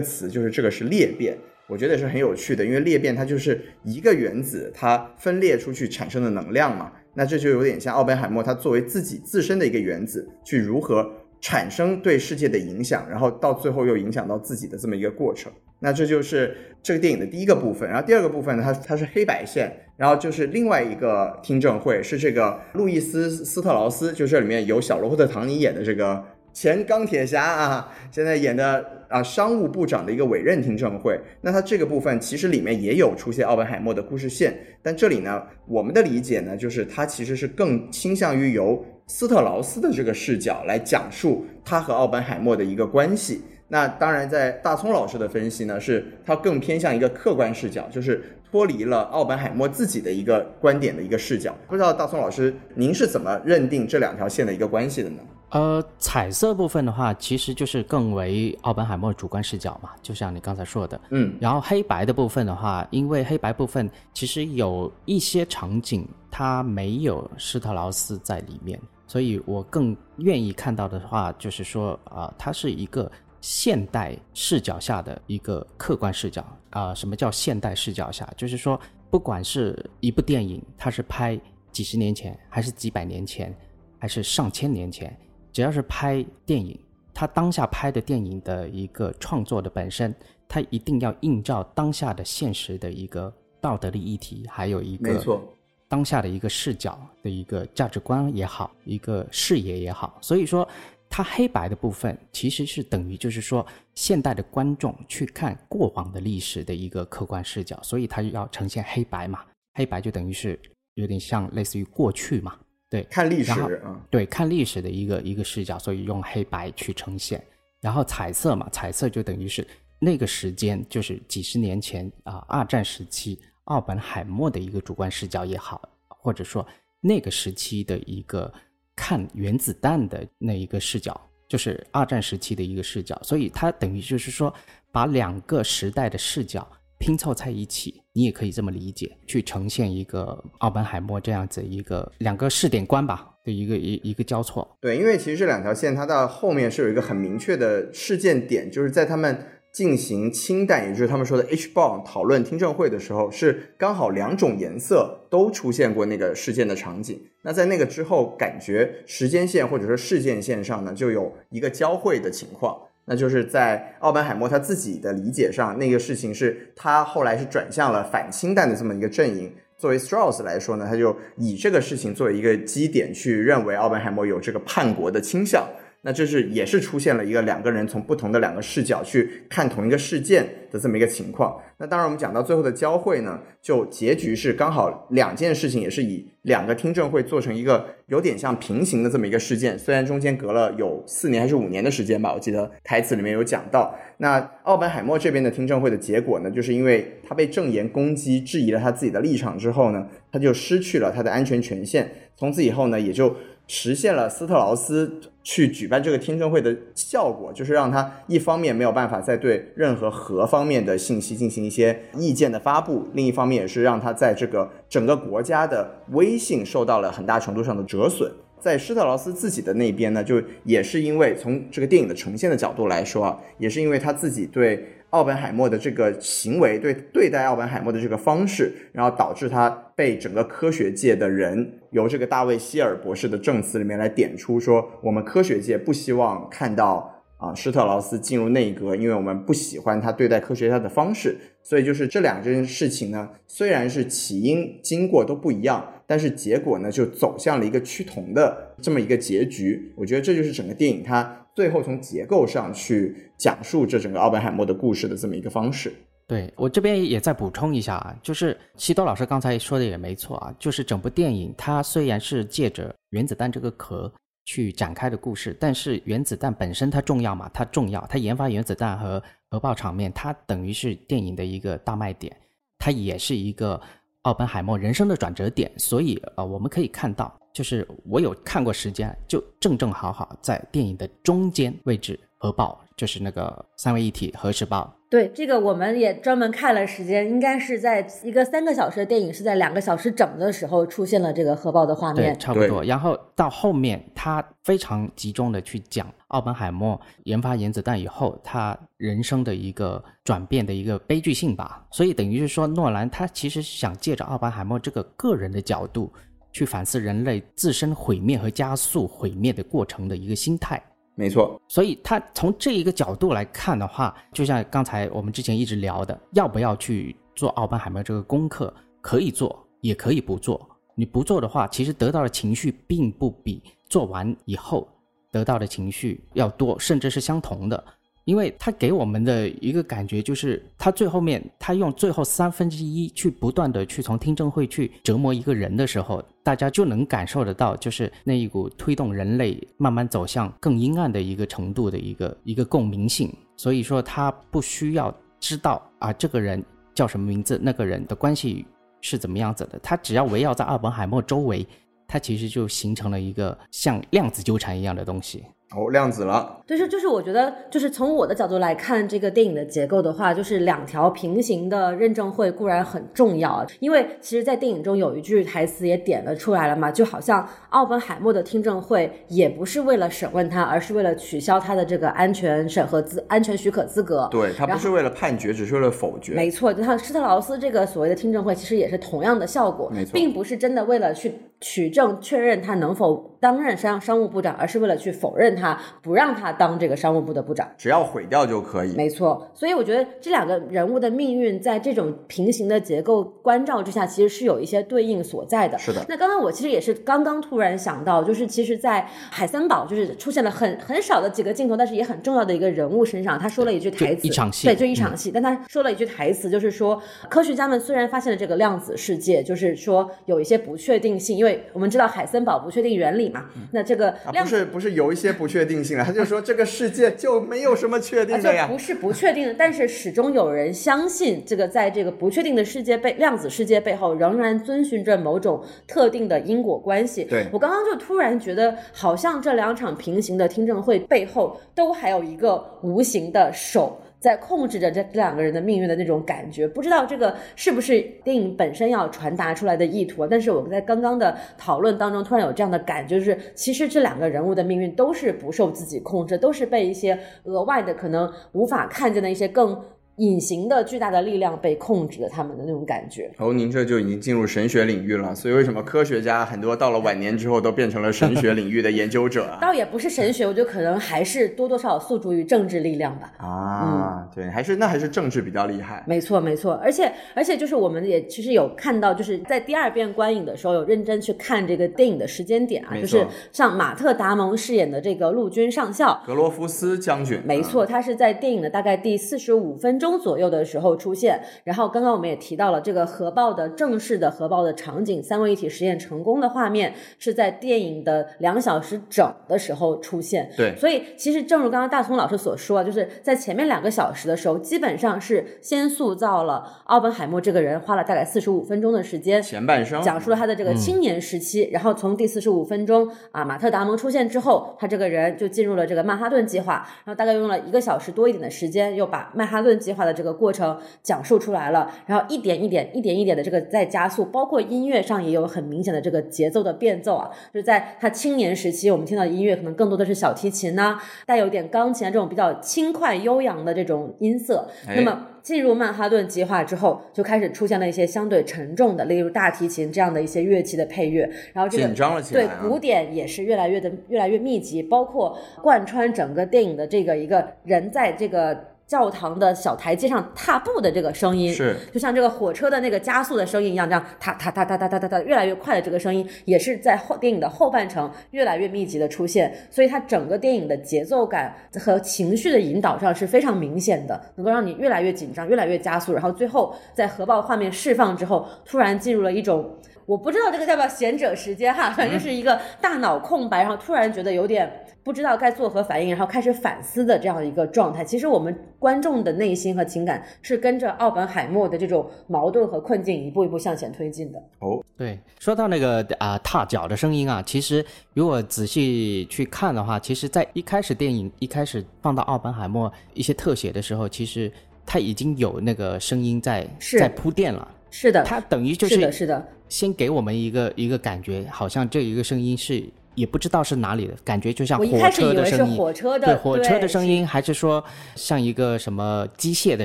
[SPEAKER 3] 词，就是这个是裂变。我觉得也是很有趣的，因为裂变它就是一个原子它分裂出去产生的能量嘛，那这就有点像奥本海默他作为自己自身的一个原子，去如何产生对世界的影响，然后到最后又影响到自己的这么一个过程。那这就是这个电影的第一个部分，然后第二个部分呢，它它是黑白线，然后就是另外一个听证会是这个路易斯斯特劳斯，就这里面有小罗伯特唐尼演的这个前钢铁侠啊，现在演的啊商务部长的一个委任听证会。那他这个部分其实里面也有出现奥本海默的故事线，但这里呢，我们的理解呢，就是他其实是更倾向于由斯特劳斯的这个视角来讲述他和奥本海默的一个关系。那当然，在大聪老师的分析呢，是他更偏向一个客观视角，就是脱离了奥本海默自己的一个观点的一个视角。不知道大聪老师您是怎么认定这两条线的一个关系的呢？
[SPEAKER 4] 呃，彩色部分的话，其实就是更为奥本海默主观视角嘛，就像你刚才说的。
[SPEAKER 3] 嗯，
[SPEAKER 4] 然后黑白的部分的话，因为黑白部分其实有一些场景它没有施特劳斯在里面，所以我更愿意看到的话，就是说啊、它是一个现代视角下的一个客观视角啊、什么叫现代视角下？就是说，不管是一部电影，它是拍几十年前，还是几百年前，还是上千年前，只要是拍电影，他当下拍的电影的一个创作的本身，他一定要映照当下的现实的一个道德的议题，还有一个
[SPEAKER 3] 没错，
[SPEAKER 4] 当下的一个视角的一个价值观也好，一个视野也好，所以说它黑白的部分其实是等于就是说现代的观众去看过往的历史的一个客观视角，所以它要呈现黑白嘛，黑白就等于是有点像类似于过去嘛，对，
[SPEAKER 3] 看历史啊，
[SPEAKER 4] 对，看历史的一个一个视角，所以用黑白去呈现。然后彩色嘛，彩色就等于是那个时间，就是几十年前啊、二战时期奥本海默的一个主观视角也好，或者说那个时期的一个看原子弹的那一个视角，就是二战时期的一个视角。所以它等于就是说，把两个时代的视角拼凑在一起，你也可以这么理解，去呈现一个奥本海默这样子一个两个视点观吧的一个一一个交错。
[SPEAKER 3] 对，因为其实这两条线它到后面是有一个很明确的事件点，就是在他们进行氢弹，也就是他们说的 H bomb 讨论听证会的时候，是刚好两种颜色都出现过那个事件的场景。那在那个之后，感觉时间线或者说事件线上呢，就有一个交汇的情况。那就是在奥本海默他自己的理解上，那个事情是他后来是转向了反氢弹的这么一个阵营，作为 Strauss 来说呢，他就以这个事情作为一个基点，去认为奥本海默有这个叛国的倾向。那这是也是出现了一个两个人从不同的两个视角去看同一个事件的这么一个情况。那当然，我们讲到最后的交汇呢，就结局是刚好两件事情也是以两个听证会做成一个有点像平行的这么一个事件，虽然中间隔了有四年还是五年的时间吧，我记得台词里面有讲到。那奥本海默这边的听证会的结果呢，就是因为他被证言攻击，质疑了他自己的立场之后呢，他就失去了他的安全权限，从此以后呢，也就。实现了斯特劳斯去举办这个听证会的效果，就是让他一方面没有办法再对任何核方面的信息进行一些意见的发布，另一方面也是让他在这个整个国家的威信受到了很大程度上的折损。在施特劳斯自己的那边呢，就也是因为从这个电影的呈现的角度来说啊，也是因为他自己对。奥本海默的这个行为，对对待奥本海默的这个方式，然后导致他被整个科学界的人由这个大卫希尔博士的证词里面来点出说，我们科学界不希望看到啊施特劳斯进入内阁，因为我们不喜欢他对待科学家的方式。所以就是这两件事情呢，虽然是起因经过都不一样，但是结果呢就走向了一个趋同的这么一个结局。我觉得这就是整个电影它。最后从结构上去讲述这整个奥本海默的故事的这么一个方式。
[SPEAKER 4] 对我这边也再补充一下啊，就是西多老师刚才说的也没错啊，就是整部电影它虽然是借着原子弹这个壳去展开的故事，但是原子弹本身它重要嘛？它重要，它研发原子弹和核爆场面，它等于是电影的一个大卖点，它也是一个奥本海默人生的转折点。所以呃，我们可以看到。就是我有看过时间，就正正好好在电影的中间位置核爆，就是那个三位一体核试爆。
[SPEAKER 2] 对，这个我们也专门看了时间，应该是在一个三个小时的电影是在两个小时整的时候出现了这个核爆的画面，
[SPEAKER 4] 差不多。然后到后面，他非常集中的去讲奥本海默研发原子弹以后，他人生的一个转变的一个悲剧性吧。所以等于是说，诺兰他其实想借着奥本海默这个个人的角度。去反思人类自身毁灭和加速毁灭的过程的一个心态，
[SPEAKER 3] 没错。
[SPEAKER 4] 所以他从这一个角度来看的话，就像刚才我们之前一直聊的，要不要去做奥本海默这个功课？可以做，也可以不做。你不做的话，其实得到的情绪并不比做完以后得到的情绪要多，甚至是相同的。因为他给我们的一个感觉就是，他最后面他用最后三分之一去不断的去从听证会去折磨一个人的时候，大家就能感受得到，就是那一股推动人类慢慢走向更阴暗的一个程度的一个一个共鸣性。所以说，他不需要知道啊这个人叫什么名字，那个人的关系是怎么样子的，他只要围绕在奥本海默周围，他其实就形成了一个像量子纠缠一样的东西。
[SPEAKER 3] 哦，量子了。
[SPEAKER 2] 就是就是，我觉得就是从我的角度来看这个电影的结构的话，就是两条平行的认证会固然很重要，因为其实，在电影中有一句台词也点了出来了嘛，就好像奥本海默的听证会也不是为了审问他，而是为了取消他的这个安全审核资、安全许可资格。
[SPEAKER 3] 对他不是为了判决，只是为了否决。
[SPEAKER 2] 没错，就像施特劳斯这个所谓的听证会，其实也是同样的效果，
[SPEAKER 3] 没错，
[SPEAKER 2] 并不是真的为了去取证确认他能否担任商商务部长，而是为了去否认他。他不让他当这个商务部的部长，
[SPEAKER 3] 只要毁掉就可以。
[SPEAKER 2] 没错，所以我觉得这两个人物的命运在这种平行的结构关照之下，其实是有一些对应所在的。
[SPEAKER 3] 是的。
[SPEAKER 2] 那刚刚我其实也是刚刚突然想到，就是其实，在海森堡就是出现了很很少的几个镜头，但是也很重要的一个人物身上，他说了一句台词，
[SPEAKER 4] 一场戏，
[SPEAKER 2] 对，就一场戏。但他说了一句台词，就是说科学家们虽然发现了这个量子世界，就是说有一些不确定性，因为我们知道海森堡不确定原理嘛。那这个
[SPEAKER 3] 不是不是有一些不。确定性了，他就说这个世界就没有什么确定的呀，
[SPEAKER 2] 不是不确定的，但是始终有人相信这个，在这个不确定的世界背量子世界背后，仍然遵循着某种特定的因果关系。
[SPEAKER 3] 对
[SPEAKER 2] 我刚刚就突然觉得，好像这两场平行的听证会背后，都还有一个无形的手。在控制着这这两个人的命运的那种感觉，不知道这个是不是电影本身要传达出来的意图。但是我们在刚刚的讨论当中，突然有这样的感觉，就是其实这两个人物的命运都是不受自己控制，都是被一些额外的可能无法看见的一些更隐形的巨大的力量被控制了他们的那种感觉。
[SPEAKER 3] 哦，您这就已经进入神学领域了，所以为什么科学家很多到了晚年之后都变成了神学领域的研究者啊？
[SPEAKER 2] 倒也不是神学，我觉得可能还是多多少少诉诸于政治力量吧。
[SPEAKER 3] 啊，对，还是那还是政治比较厉害。
[SPEAKER 2] 没错，没错，而且而且就是我们也其实有看到，就是在第二遍观影的时候有认真去看这个电影的时间点啊，就是像马特·达蒙饰演的这个陆军上校，
[SPEAKER 3] 格罗夫斯将军，
[SPEAKER 2] 没错，他是在电影的大概第四十五分钟左右的时候出现。然后刚刚我们也提到了这个核爆的正式的核爆的场景，三位一体实验成功的画面是在电影的两小时整的时候出现。
[SPEAKER 3] 对
[SPEAKER 2] 所以其实正如刚刚大聪老师所说啊，就是在前面两个小时的时候，基本上是先塑造了奥本海默这个人，花了大概四十五分钟的时间，
[SPEAKER 3] 前半生
[SPEAKER 2] 讲述了他的这个青年时期，然后从第四十五分钟啊，马特·达蒙出现之后，他这个人就进入了这个曼哈顿计划，然后大概用了一个小时多一点的时间，又把曼哈顿计划的这个过程讲述出来了，然后一点一点、一点一点的这个在加速，包括音乐上也有很明显的这个节奏的变奏啊，就是在他青年时期，我们听到的音乐可能更多的是小提琴呐、带有一点钢琴啊这种比较轻快悠扬的这种音色，
[SPEAKER 3] 哎
[SPEAKER 2] 那么。进入曼哈顿计划之后，就开始出现了一些相对沉重的，例如大提琴这样的一些乐器的配乐，然后这个
[SPEAKER 3] 紧张了起来
[SPEAKER 2] 对
[SPEAKER 3] 啊
[SPEAKER 2] 鼓点也是越来越的越来越密集，包括贯穿整个电影的这个一个人在这个教堂的小台阶上踏步的这个声音，
[SPEAKER 3] 是
[SPEAKER 2] 就像这个火车的那个加速的声音一样，这样踏踏踏踏踏踏踏踏越来越快的这个声音，也是在后电影的后半程越来越密集的出现，所以它整个电影的节奏感和情绪的引导上是非常明显的，能够让你越来越紧张，越来越加速，然后最后在核爆画面释放之后，突然进入了一种。我不知道这个叫不叫闲者时间哈，反正就是一个大脑空白，然后突然觉得有点不知道该作何反应，然后开始反思的这样一个状态。其实我们观众的内心和情感是跟着奥本海默的这种矛盾和困境一步一步向前推进的。
[SPEAKER 4] 哦对，说到那个啊、踏脚的声音啊，其实如果仔细去看的话，其实在一开始电影一开始放到奥本海默一些特写的时候，其实他已经有那个声音在在铺垫了。
[SPEAKER 2] 是的，
[SPEAKER 4] 他等于就是
[SPEAKER 2] 的，是的，
[SPEAKER 4] 先给我们一个一个感觉，好像这一个声音是也不知道是哪里的，感觉就像
[SPEAKER 2] 我
[SPEAKER 4] 火车的声音。
[SPEAKER 2] 火车的，
[SPEAKER 4] 对火车的声音，还是说像一个什么机械的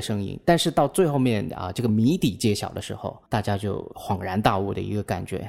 [SPEAKER 4] 声音？但是到最后面啊，这个谜底揭晓的时候，大家就恍然大悟的一个感觉，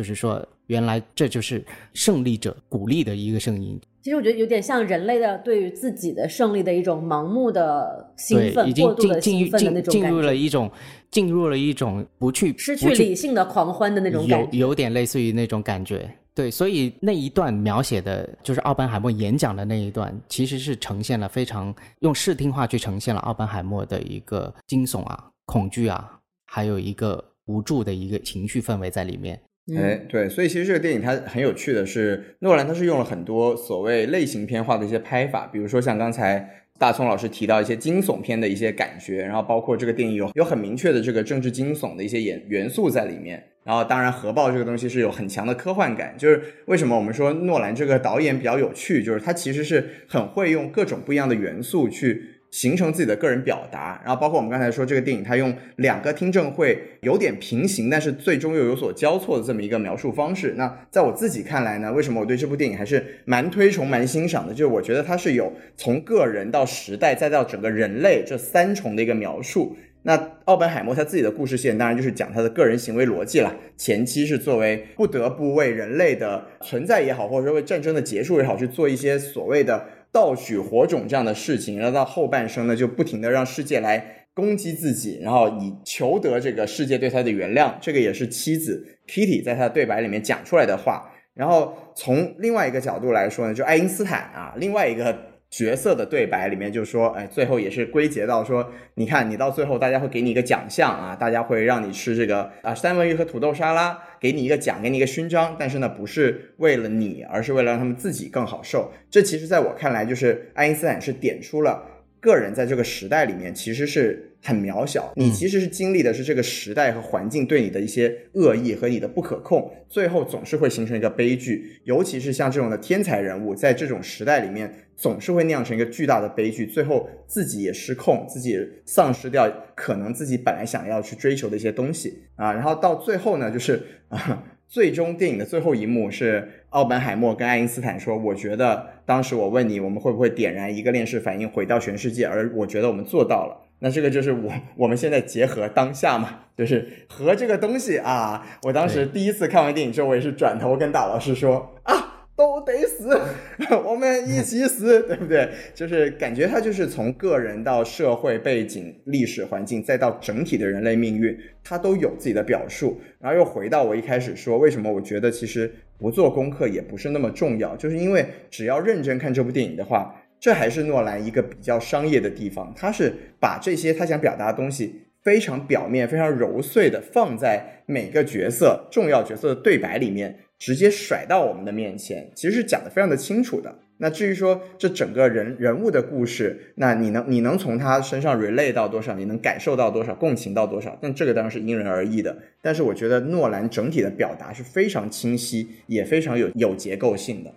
[SPEAKER 4] 就是说原来这就是胜利者鼓励的一个声音。
[SPEAKER 2] 其实我觉得有点像人类的对于自己的胜利的一种盲目的兴，奋，
[SPEAKER 4] 已经
[SPEAKER 2] 过度的
[SPEAKER 4] 进进
[SPEAKER 2] 兴奋的那
[SPEAKER 4] 进进入了一种进入了一种不去
[SPEAKER 2] 失去理性的狂欢的那种感
[SPEAKER 4] 有
[SPEAKER 2] 觉。
[SPEAKER 4] 有点类似于那种感觉。对，所以那一段描写的就是奥本海默演讲的那一段，其实是呈现了非常用视听化去呈现了奥本海默的一个惊悚啊、恐惧啊，还有一个无助的一个情绪氛围在里面。
[SPEAKER 3] 哎，对，所以其实这个电影它很有趣的是，诺兰他是用了很多所谓类型片化的一些拍法，比如说像刚才大葱老师提到一些惊悚片的一些感觉，然后包括这个电影有有很明确的这个政治惊悚的一些元元素在里面，然后当然核爆这个东西是有很强的科幻感，就是为什么我们说诺兰这个导演比较有趣，就是他其实是很会用各种不一样的元素去。形成自己的个人表达，然后包括我们刚才说这个电影，它用两个听证会有点平行，但是最终又有所交错的这么一个描述方式。那在我自己看来呢，为什么我对这部电影还是蛮推崇、蛮欣赏的？就是我觉得它是有从个人到时代，再到整个人类这三重的一个描述。那奥本海默他自己的故事线，当然就是讲他的个人行为逻辑了。前期是作为不得不为人类的存在也好，或者说为战争的结束也好，去做一些所谓的盗取火种这样的事情，然后到后半生呢，就不停的让世界来攻击自己，然后以求得这个世界对他的原谅。这个也是妻子 Kitty 在他的对白里面讲出来的话。然后从另外一个角度来说呢，就爱因斯坦啊，另外一个角色的对白里面就说，哎，最后也是归结到说，你看你到最后大家会给你一个奖项啊，大家会让你吃这个啊三文鱼和土豆沙拉，给你一个奖，给你一个勋章，但是呢不是为了你，而是为了让他们自己更好受。这其实在我看来，就是爱因斯坦是点出了个人在这个时代里面其实是很渺小，你其实是经历的是这个时代和环境对你的一些恶意和你的不可控，最后总是会形成一个悲剧。尤其是像这种的天才人物，在这种时代里面，总是会酿成一个巨大的悲剧，最后自己也失控，自己也丧失掉可能自己本来想要去追求的一些东西啊。然后到最后呢，就是啊。最终电影的最后一幕是奥本海默跟爱因斯坦说：“我觉得当时我问你，我们会不会点燃一个链式反应毁掉全世界？而我觉得我们做到了。那这个就是我我们现在结合当下嘛，就是和这个东西啊。我当时第一次看完电影之后，我也是转头跟大老师说啊，都得死，我们一起死，对不对？就是感觉他就是从个人到社会背景、历史环境，再到整体的人类命运，他都有自己的表述。然后又回到我一开始说，为什么我觉得其实不做功课也不是那么重要，就是因为只要认真看这部电影的话。这还是诺兰一个比较商业的地方，他是把这些他想表达的东西非常表面、非常揉碎的放在每个角色重要角色的对白里面，直接甩到我们的面前，其实是讲的非常的清楚的。那至于说这整个人人物的故事，那你能你能从他身上 relate 到多少，你能感受到多少，共情到多少？但这个当然是因人而异的。但是我觉得诺兰整体的表达是非常清晰，也非常有有结构性的。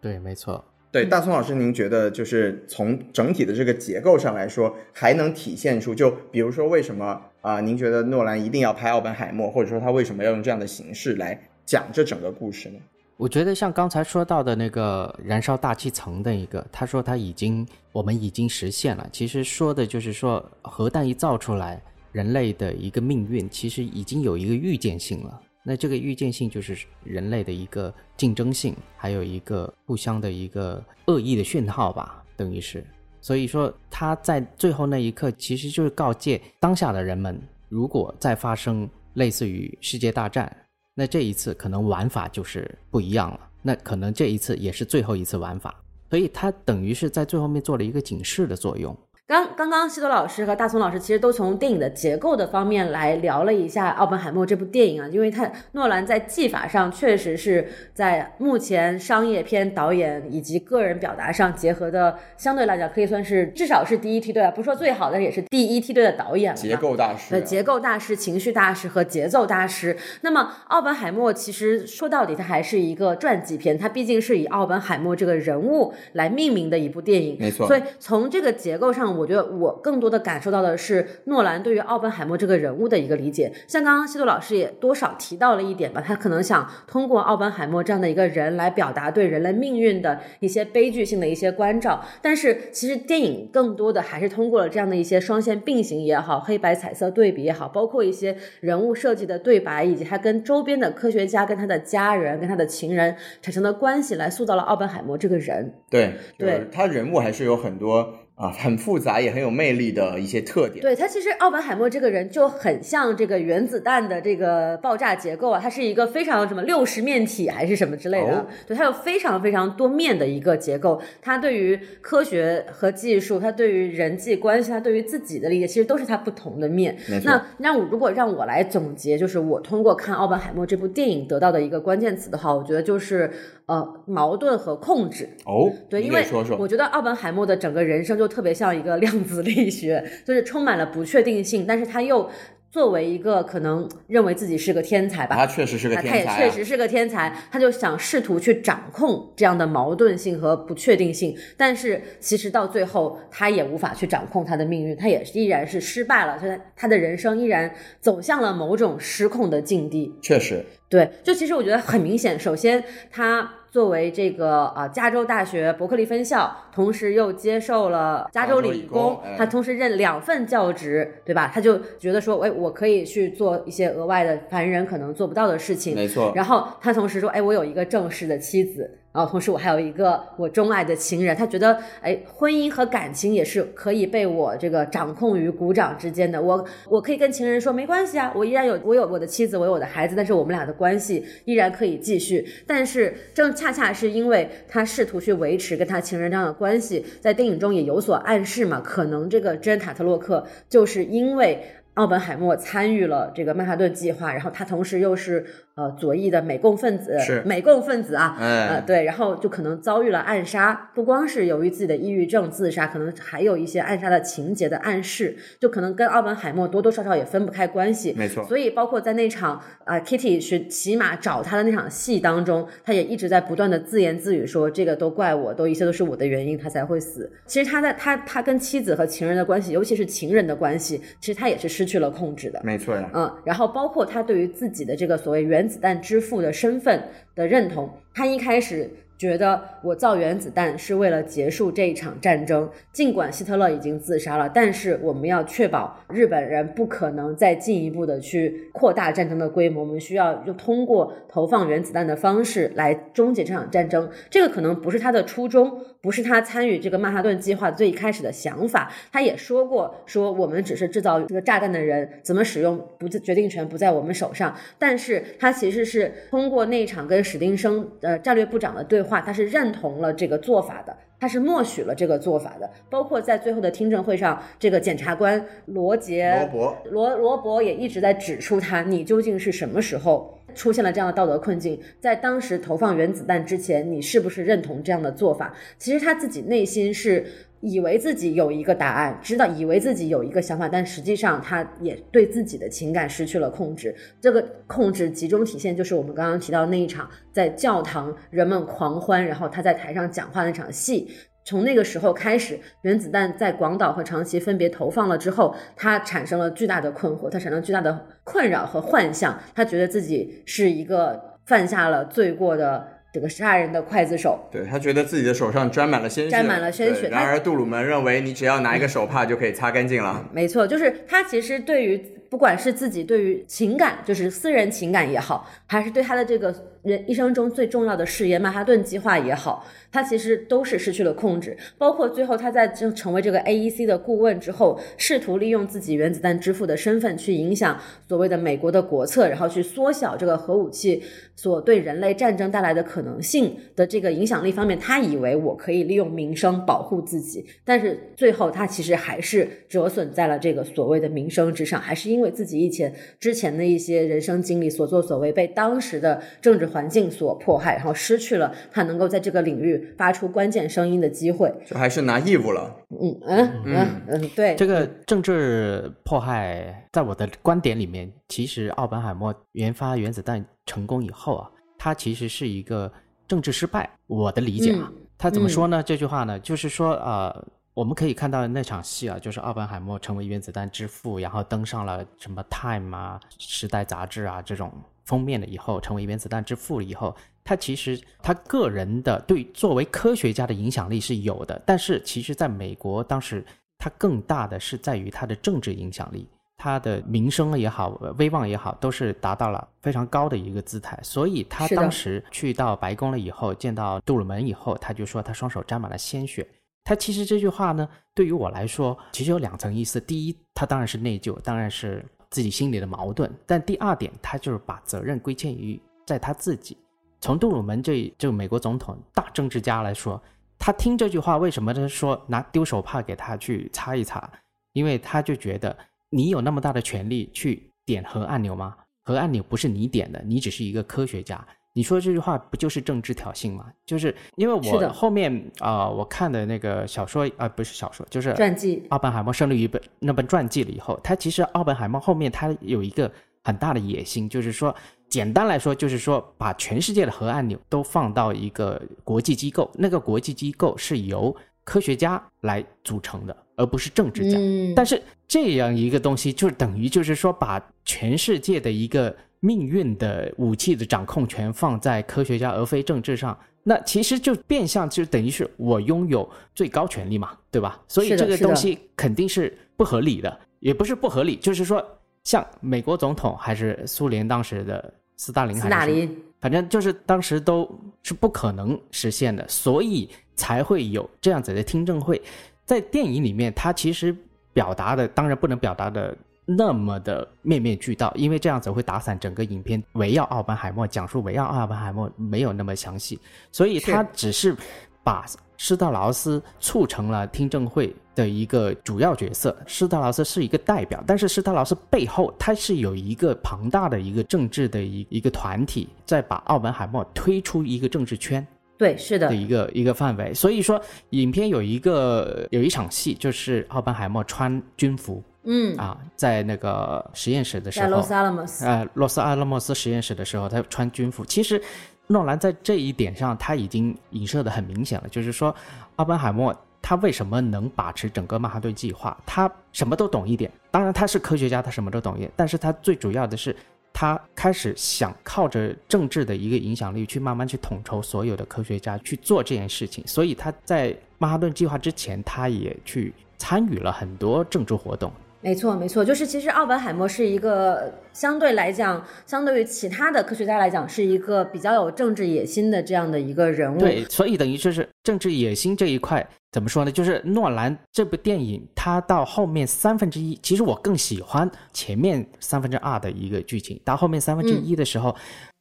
[SPEAKER 4] 对，没错。
[SPEAKER 3] 对，大宋老师，您觉得就是从整体的这个结构上来说，还能体现出，就比如说为什么啊？您觉得诺兰一定要拍奥本海默，或者说他为什么要用这样的形式来讲这整个故事呢？
[SPEAKER 4] 我觉得像刚才说到的那个燃烧大气层的一个，他说他已经我们已经实现了，其实说的就是说核弹一造出来，人类的一个命运其实已经有一个预见性了。那这个预见性就是人类的一个竞争性，还有一个互相的一个恶意的讯号吧，等于是。所以说他在最后那一刻，其实就是告诫当下的人们，如果再发生类似于世界大战，那这一次可能玩法就是不一样了。那可能这一次也是最后一次玩法，所以它等于是在最后面做了一个警示的作用。
[SPEAKER 2] 刚刚刚西多老师和大松老师其实都从电影的结构的方面来聊了一下《奥本海默》这部电影啊，因为他诺兰在技法上确实是在目前商业片导演以及个人表达上结合的，相对来讲可以算是至少是第一梯队啊，不说最好的也是第一梯队的导演了。
[SPEAKER 3] 结构大师，
[SPEAKER 2] 对，结构大师、情绪大师和节奏大师。那么《奥本海默》其实说到底，它还是一个传记片，它毕竟是以奥本海默这个人物来命名的一部电影，
[SPEAKER 3] 没错。
[SPEAKER 2] 所以从这个结构上。我觉得我更多的感受到的是诺兰对于奥本海默这个人物的一个理解，像刚刚西多老师也多少提到了一点吧，他可能想通过奥本海默这样的一个人来表达对人类命运的一些悲剧性的一些关照，但是其实电影更多的还是通过了这样的一些双线并行也好，黑白彩色对比也好，包括一些人物设计的对白，以及他跟周边的科学家、跟他的家人、跟他的情人产生的关系，来塑造了奥本海默这个人。
[SPEAKER 3] 对，
[SPEAKER 2] 对
[SPEAKER 3] 他人物还是有很多。啊，很复杂也很有魅力的一些特点。
[SPEAKER 2] 对他，其实奥本海默这个人就很像这个原子弹的这个爆炸结构啊，它是一个非常什么六十面体还是什么之类的。对，它有非常非常多面的一个结构。他对于科学和技术，他对于人际关系，他对于自己的理解，其实都是他不同的面。那让我如果让我来总结，就是我通过看奥本海默这部电影得到的一个关键词的话，我觉得就是呃矛盾和控制。
[SPEAKER 3] 哦，
[SPEAKER 2] 对，因为我觉得奥本海默的整个人生就。特别像一个量子力学，就是充满了不确定性，但是他又作为一个可能认为自己是个天才吧，
[SPEAKER 3] 他确实是个天
[SPEAKER 2] 才，他也确实是个天才，他就想试图去掌控这样的矛盾性和不确定性，但是其实到最后他也无法去掌控他的命运，他也依然是失败了，他他的人生依然走向了某种失控的境地。
[SPEAKER 3] 确实，
[SPEAKER 2] 对，就其实我觉得很明显，首先他。作为这个啊，加州大学伯克利分校，同时又接受了加州理工，他同时任两份教职，对吧？他就觉得说，哎，我可以去做一些额外的凡人可能做不到的事情，
[SPEAKER 3] 没错。
[SPEAKER 2] 然后他同时说，哎，我有一个正式的妻子。然后同时我还有一个我钟爱的情人，他觉得哎，婚姻和感情也是可以被我这个掌控于股掌之间的。我我可以跟情人说没关系啊，我依然有我有我的妻子，我有我的孩子，但是我们俩的关系依然可以继续。但是正恰恰是因为他试图去维持跟他情人这样的关系，在电影中也有所暗示嘛，可能这个珍塔特洛克就是因为。奥本海默参与了这个曼哈顿计划，然后他同时又是呃左翼的美共分子，
[SPEAKER 3] 是
[SPEAKER 2] 美共分子啊，呃对，然后就可能遭遇了暗杀，不光是由于自己的抑郁症自杀，可能还有一些暗杀的情节的暗示，就可能跟奥本海默多多少少也分不开关系，
[SPEAKER 3] 没错。
[SPEAKER 2] 所以包括在那场啊 Kitty 是骑马找他的那场戏当中，他也一直在不断的自言自语说这个都怪我，都一切都是我的原因，他才会死。其实他在他他跟妻子和情人的关系，尤其是情人的关系，其实他也是失。去了控制的，
[SPEAKER 3] 没错呀。
[SPEAKER 2] 嗯，然后包括他对于自己的这个所谓原子弹之父的身份的认同，他一开始觉得我造原子弹是为了结束这一场战争，尽管希特勒已经自杀了，但是我们要确保日本人不可能再进一步的去扩大战争的规模，我们需要用通过投放原子弹的方式来终结这场战争。这个可能不是他的初衷，不是他参与这个曼哈顿计划最开始的想法。他也说过，说我们只是制造这个炸弹的人，怎么使用不决定权不在我们手上。但是他其实是通过那场跟史丁生呃战略部长的对话，他是认同了这个做法的，他是默许了这个做法的。包括在最后的听证会上，这个检察官罗杰
[SPEAKER 3] 罗伯
[SPEAKER 2] 罗罗伯也一直在指出他，你究竟是什么时候出现了这样的道德困境？在当时投放原子弹之前，你是不是认同这样的做法？其实他自己内心是。以为自己有一个答案，知道以为自己有一个想法，但实际上他也对自己的情感失去了控制。这个控制集中体现就是我们刚刚提到那一场在教堂人们狂欢，然后他在台上讲话那场戏。从那个时候开始，原子弹在广岛和长崎分别投放了之后，他产生了巨大的困惑，他产生巨大的困扰和幻象。他觉得自己是一个犯下了罪过的。这个杀人的刽子手，
[SPEAKER 3] 对他觉得自己的手上沾满了鲜血，
[SPEAKER 2] 沾满了鲜血。
[SPEAKER 3] 然而杜鲁门认为，你只要拿一个手帕就可以擦干净了。
[SPEAKER 2] 没错，就是他其实对于不管是自己对于情感，就是私人情感也好，还是对他的这个。人一生中最重要的事业曼哈顿计划也好，他其实都是失去了控制。包括最后他在成成为这个 AEC 的顾问之后，试图利用自己原子弹之父的身份去影响所谓的美国的国策，然后去缩小这个核武器所对人类战争带来的可能性的这个影响力方面，他以为我可以利用名声保护自己，但是最后他其实还是折损在了这个所谓的名声之上，还是因为自己以前之前的一些人生经历所作所为被当时的政治。环境所迫害，然后失去了他能够在这个领域发出关键声音的机会，
[SPEAKER 3] 就还是拿义务了。
[SPEAKER 2] 嗯嗯嗯嗯，对，
[SPEAKER 4] 这个政治迫害，在我的观点里面，其实奥本海默研发原子弹成功以后啊，他其实是一个政治失败。我的理解啊，他怎么说呢？这句话呢，就是说呃，我们可以看到那场戏啊，就是奥本海默成为原子弹之父，然后登上了什么《Time》啊、《时代》杂志啊这种。封面了以后，成为原子弹之父了以后，他其实他个人的对作为科学家的影响力是有的，但是其实在美国当时，他更大的是在于他的政治影响力，他的名声也好，威望也好，都是达到了非常高的一个姿态。所以他当时去到白宫了以后，见到杜鲁门以后，他就说他双手沾满了鲜血。他其实这句话呢，对于我来说，其实有两层意思。第一，他当然是内疚，当然是。自己心里的矛盾，但第二点，他就是把责任归欠于在他自己。从杜鲁门这这个美国总统大政治家来说，他听这句话，为什么他说拿丢手帕给他去擦一擦？因为他就觉得你有那么大的权利去点核按钮吗？核按钮不是你点的，你只是一个科学家。你说这句话不就是政治挑衅吗？就是因为我后面啊，我看的那个小说啊，不是小说，就是
[SPEAKER 2] 传记。
[SPEAKER 4] 奥本海默胜利于本那本传记了以后，他其实奥本海默后面他有一个很大的野心，就是说，简单来说就是说，把全世界的核按钮都放到一个国际机构，那个国际机构是由科学家来组成的，而不是政治家。但是这样一个东西，就等于就是说，把全世界的一个。命运的武器的掌控权放在科学家而非政治上，那其实就变相就等于是我拥有最高权力嘛，对吧？所以这个东西肯定是不合理的，也不是不合理，就是说像美国总统还是苏联当时的斯大林，斯
[SPEAKER 2] 大林，
[SPEAKER 4] 反正就是当时都是不可能实现的，所以才会有这样子的听证会。在电影里面，他其实表达的当然不能表达的。那么的面面俱到，因为这样子会打散整个影片围绕奥本海默讲述，围绕奥本海默没有那么详细，所以他只是把施特劳斯促成了听证会的一个主要角色，施特劳斯是一个代表，但是施特劳斯背后他是有一个庞大的一个政治的一一个团体在把奥本海默推出一个政治圈，
[SPEAKER 2] 对，是的，
[SPEAKER 4] 的一个一个范围，所以说影片有一个有一场戏就是奥本海默穿军服。
[SPEAKER 2] 嗯
[SPEAKER 4] 啊，在那个实验室的时候，
[SPEAKER 2] 洛斯阿拉莫斯，
[SPEAKER 4] 呃，洛斯阿拉莫斯实验室的时候，他穿军服。其实，诺兰在这一点上他已经影射的很明显了，就是说，奥本海默他为什么能把持整个曼哈顿计划？他什么都懂一点，当然他是科学家，他什么都懂一点，但是他最主要的是，他开始想靠着政治的一个影响力去慢慢去统筹所有的科学家去做这件事情，所以他在曼哈顿计划之前，他也去参与了很多政治活动。
[SPEAKER 2] 没错，没错，就是其实奥本海默是一个相对来讲，相对于其他的科学家来讲，是一个比较有政治野心的这样的一个人物。
[SPEAKER 4] 对，所以等于就是政治野心这一块怎么说呢？就是诺兰这部电影，它到后面三分之一，其实我更喜欢前面三分之二的一个剧情，到后面三分之一的时候，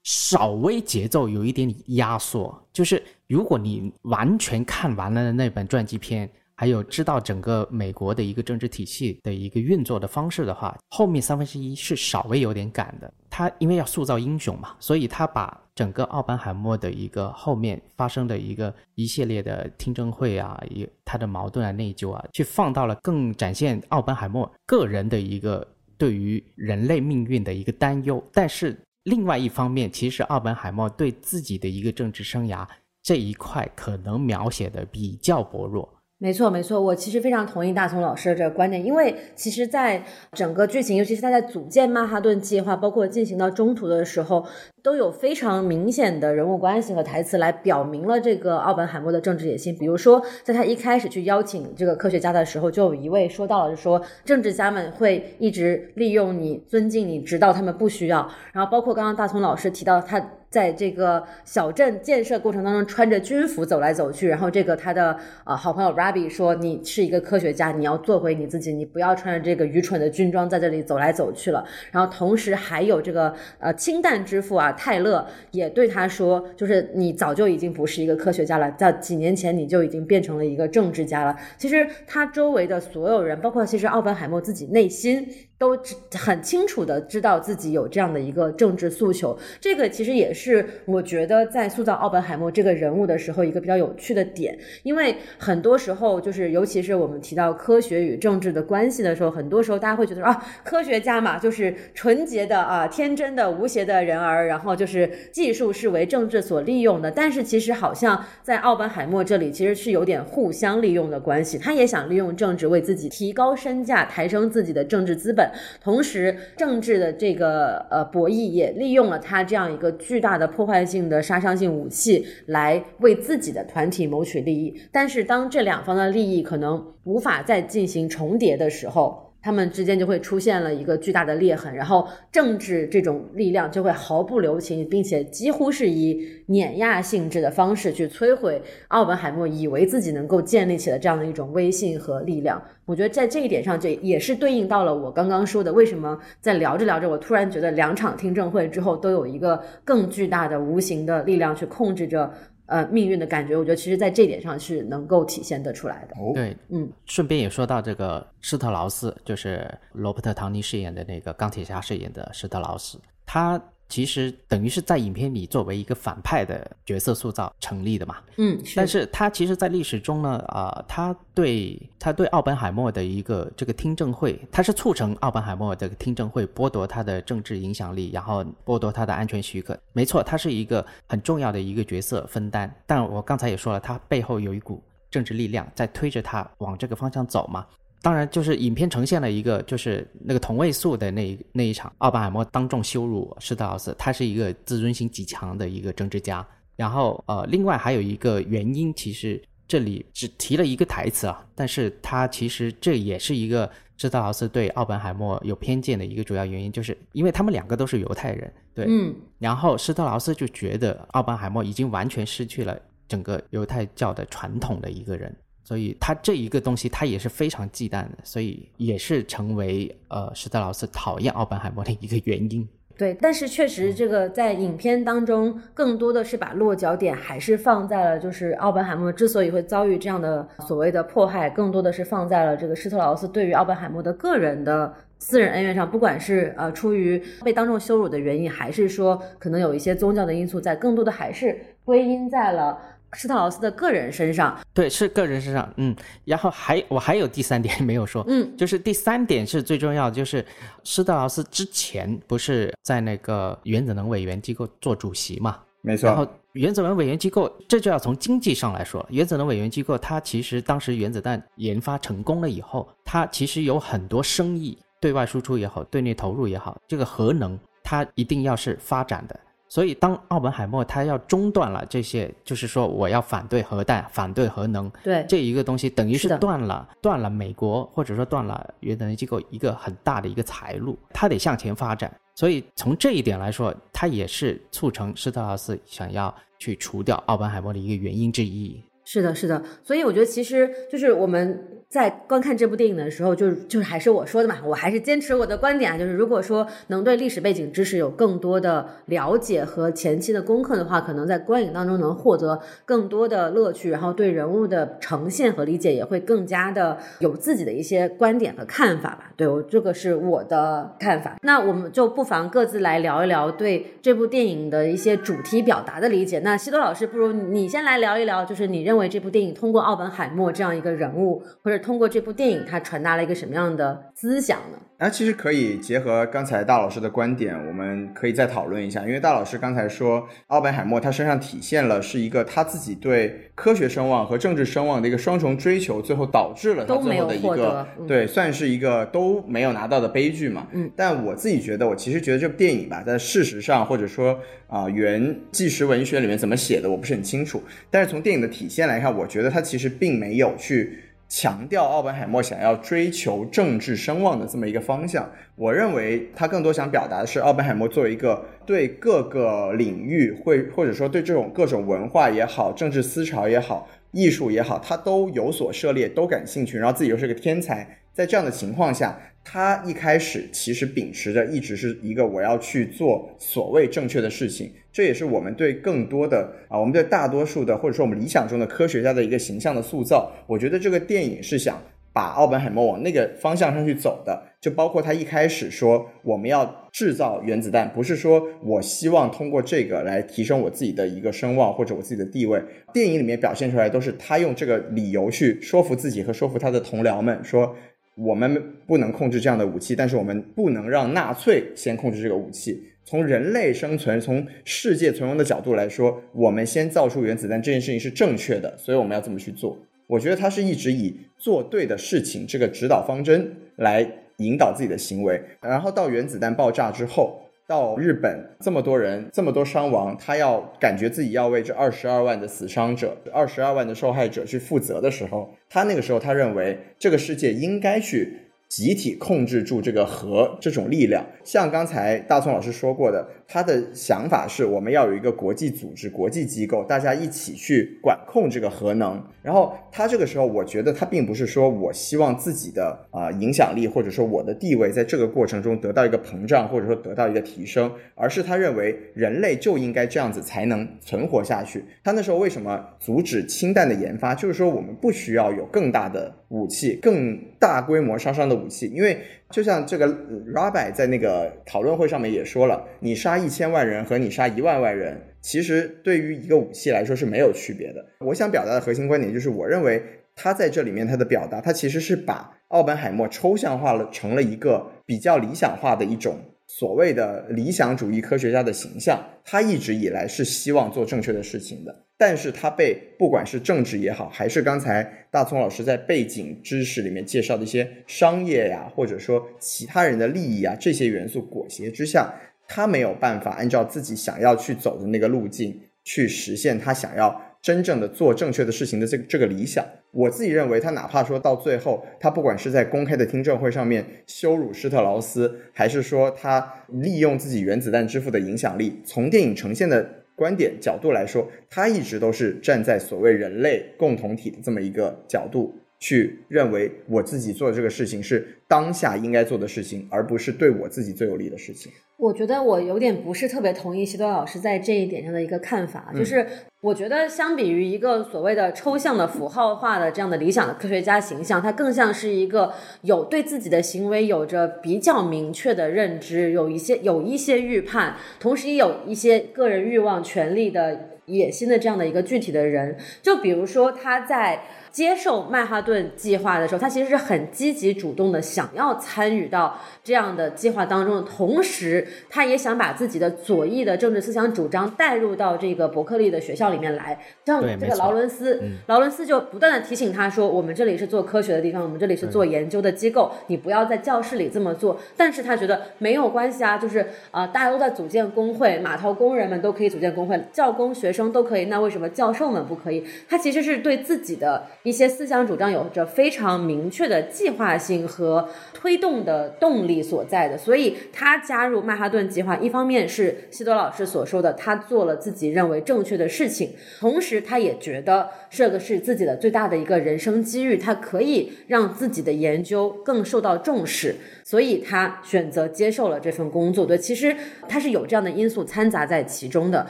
[SPEAKER 4] 稍微节奏有一点压缩。就是如果你完全看完了那本传记片。还有知道整个美国的一个政治体系的一个运作的方式的话，后面三分之一是稍微有点赶的。他因为要塑造英雄嘛，所以他把整个奥本海默的一个后面发生的一个一系列的听证会啊，一他的矛盾啊、内疚啊，去放到了更展现奥本海默个人的一个对于人类命运的一个担忧。但是另外一方面，其实奥本海默对自己的一个政治生涯这一块可能描写的比较薄弱。
[SPEAKER 2] 没错，没错，我其实非常同意大葱老师的这个观点，因为其实，在整个剧情，尤其是他在组建曼哈顿计划，包括进行到中途的时候，都有非常明显的人物关系和台词来表明了这个奥本海默的政治野心。比如说，在他一开始去邀请这个科学家的时候，就有一位说到了，就说政治家们会一直利用你、尊敬你，直到他们不需要。然后，包括刚刚大葱老师提到他。在这个小镇建设过程当中，穿着军服走来走去，然后这个他的呃好朋友 Rabbi 说：“你是一个科学家，你要做回你自己，你不要穿着这个愚蠢的军装在这里走来走去了。”然后同时还有这个呃氢弹之父啊泰勒也对他说：“就是你早就已经不是一个科学家了，在几年前你就已经变成了一个政治家了。”其实他周围的所有人，包括其实奥本海默自己内心。都很清楚的知道自己有这样的一个政治诉求，这个其实也是我觉得在塑造奥本海默这个人物的时候一个比较有趣的点，因为很多时候就是尤其是我们提到科学与政治的关系的时候，很多时候大家会觉得啊，科学家嘛就是纯洁的啊天真的无邪的人儿，然后就是技术是为政治所利用的，但是其实好像在奥本海默这里其实是有点互相利用的关系，他也想利用政治为自己提高身价，抬升自己的政治资本。同时，政治的这个呃博弈也利用了他这样一个巨大的破坏性的杀伤性武器，来为自己的团体谋取利益。但是，当这两方的利益可能无法再进行重叠的时候，他们之间就会出现了一个巨大的裂痕，然后政治这种力量就会毫不留情，并且几乎是以碾压性质的方式去摧毁奥本海默以为自己能够建立起的这样的一种威信和力量。我觉得在这一点上，这也是对应到了我刚刚说的，为什么在聊着聊着，我突然觉得两场听证会之后都有一个更巨大的无形的力量去控制着。呃，命运的感觉，我觉得其实在这点上是能够体现得出来的。
[SPEAKER 4] 对，
[SPEAKER 2] 嗯，
[SPEAKER 4] 顺便也说到这个施特劳斯，就是罗伯特·唐尼饰演的那个钢铁侠饰演的施特劳斯，他。其实等于是在影片里作为一个反派的角色塑造成立的嘛，
[SPEAKER 2] 嗯，
[SPEAKER 4] 但是他其实，在历史中呢，啊，他对他对奥本海默的一个这个听证会，他是促成奥本海默这个听证会剥夺他的政治影响力，然后剥夺他的安全许可。没错，他是一个很重要的一个角色分担，但我刚才也说了，他背后有一股政治力量在推着他往这个方向走嘛。当然，就是影片呈现了一个，就是那个同位素的那那一场，奥本海默当众羞辱施特劳斯，他是一个自尊心极强的一个政治家。然后，呃，另外还有一个原因，其实这里只提了一个台词啊，但是他其实这也是一个施特劳斯对奥本海默有偏见的一个主要原因，就是因为他们两个都是犹太人，对，
[SPEAKER 2] 嗯，
[SPEAKER 4] 然后施特劳斯就觉得奥本海默已经完全失去了整个犹太教的传统的一个人。所以他这一个东西，他也是非常忌惮的，所以也是成为呃施特劳斯讨厌奥本海默的一个原因。
[SPEAKER 2] 对，但是确实这个在影片当中，更多的是把落脚点还是放在了，就是奥本海默之所以会遭遇这样的所谓的迫害，更多的是放在了这个施特劳斯对于奥本海默的个人的私人恩怨上，不管是呃出于被当众羞辱的原因，还是说可能有一些宗教的因素在，更多的还是归因在了。施特劳斯的个人身上，
[SPEAKER 4] 对，是个人身上，嗯，然后还我还有第三点没有说，
[SPEAKER 2] 嗯，
[SPEAKER 4] 就是第三点是最重要的，就是施特劳斯之前不是在那个原子能委员机构做主席嘛，
[SPEAKER 3] 没错，
[SPEAKER 4] 然后原子能委员机构这就要从经济上来说，原子能委员机构它其实当时原子弹研发成功了以后，它其实有很多生意，对外输出也好，对内投入也好，这个核能。它一定要是发展的。所以，当奥本海默他要中断了这些，就是说我要反对核弹、反对核能，
[SPEAKER 2] 对
[SPEAKER 4] 这一个东西，等于是断了断了美国或者说断了原子能机构一个很大的一个财路，它得向前发展。所以从这一点来说，它也是促成施特劳斯想要去除掉奥本海默的一个原因之一。
[SPEAKER 2] 是的，是的，所以我觉得其实就是我们在观看这部电影的时候，就是就是还是我说的嘛，我还是坚持我的观点啊，就是如果说能对历史背景知识有更多的了解和前期的功课的话，可能在观影当中能获得更多的乐趣，然后对人物的呈现和理解也会更加的有自己的一些观点和看法吧。对我这个是我的看法。那我们就不妨各自来聊一聊对这部电影的一些主题表达的理解。那西多老师，不如你先来聊一聊，就是你认认为这部电影通过奥本海默这样一个人物，或者通过这部电影，它传达了一个什么样的思想呢？
[SPEAKER 3] 那其实可以结合刚才大老师的观点，我们可以再讨论一下。因为大老师刚才说，奥本海默他身上体现了是一个他自己对科学声望和政治声望的一个双重追求，最后导致了他最后的一个对，算是一个都没有拿到的悲剧嘛。
[SPEAKER 2] 嗯，
[SPEAKER 3] 但我自己觉得，我其实觉得这部电影吧，在事实上或者说啊、原纪实文学里面怎么写的，我不是很清楚。但是从电影的体现来看，我觉得他其实并没有去强调奥本海默想要追求政治声望的这么一个方向。我认为他更多想表达的是，奥本海默作为一个对各个领域会或者说对这种各种文化也好、政治思潮也好、艺术也好，他都有所涉猎，都感兴趣，然后自己又是个天才，在这样的情况下，他一开始其实秉持着一直是一个我要去做所谓正确的事情，这也是我们对更多的啊，我们对大多数的或者说我们理想中的科学家的一个形象的塑造。我觉得这个电影是想把奥本海默往那个方向上去走的，就包括他一开始说我们要制造原子弹，不是说我希望通过这个来提升我自己的一个声望或者我自己的地位。电影里面表现出来都是他用这个理由去说服自己和说服他的同僚们说。我们不能控制这样的武器，但是我们不能让纳粹先控制这个武器。从人类生存、从世界存亡的角度来说，我们先造出原子弹这件事情是正确的，所以我们要这么去做。我觉得他是一直以做对的事情这个指导方针来引导自己的行为，然后到原子弹爆炸之后，到日本这么多人这么多伤亡，他要感觉自己要为这二十二万的死伤者、二十二万的受害者去负责的时候，他那个时候他认为这个世界应该去集体控制住这个核这种力量。像刚才大聪老师说过的，他的想法是我们要有一个国际组织、国际机构，大家一起去管控这个核能。然后他这个时候，我觉得他并不是说我希望自己的啊、影响力或者说我的地位在这个过程中得到一个膨胀，或者说得到一个提升，而是他认为人类就应该这样子才能存活下去。他那时候为什么阻止氢弹的研发？就是说我们不需要有更大的武器、更大规模杀伤的武器，因为就像这个 Rabbi 在那个讨论会上面也说了，你杀一千万人和你杀一万万人，其实对于一个武器来说是没有区别的。我想表达的核心观点就是，我认为他在这里面他的表达，他其实是把奥本海默抽象化了，成了一个比较理想化的一种所谓的理想主义科学家的形象。他一直以来是希望做正确的事情的，但是他被不管是政治也好，还是刚才大葱老师在背景知识里面介绍的一些商业呀，或者说其他人的利益啊这些元素裹挟之下，他没有办法按照自己想要去走的那个路径去实现他想要真正的做正确的事情的这个这个理想。我自己认为，他哪怕说到最后，他不管是在公开的听证会上面羞辱施特劳斯，还是说他利用自己原子弹之父的影响力，从电影呈现的观点角度来说，他一直都是站在所谓人类共同体的这么一个角度。去认为我自己做的这个事情是当下应该做的事情，而不是对我自己最有利的事情。
[SPEAKER 2] 我觉得我有点不是特别同意西多老师在这一点上的一个看法，就是我觉得相比于一个所谓的抽象的符号化的这样的理想的科学家形象，他更像是一个有对自己的行为有着比较明确的认知，有一些有一些预判，同时也有一些个人欲望、权利的野心的这样的一个具体的人。就比如说他在。接受曼哈顿计划的时候，他其实是很积极主动的，想要参与到这样的计划当中的同时，他也想把自己的左翼的政治思想主张带入到这个伯克利的学校里面来。像这个劳伦斯，劳伦斯就不断的提醒他说，我们这里是做科学的地方，我们这里是做研究的机构，你不要在教室里这么做。但是他觉得没有关系啊，就是啊、大家都在组建工会，码头工人们都可以组建工会，教工学生都可以，那为什么教授们不可以？他其实是对自己的一些思想主张有着非常明确的计划性和推动的动力所在的，所以他加入曼哈顿计划，一方面是西多老师所说的，他做了自己认为正确的事情，同时他也觉得这个是自己的最大的一个人生机遇，他可以让自己的研究更受到重视，所以他选择接受了这份工作。对，其实他是有这样的因素掺杂在其中的，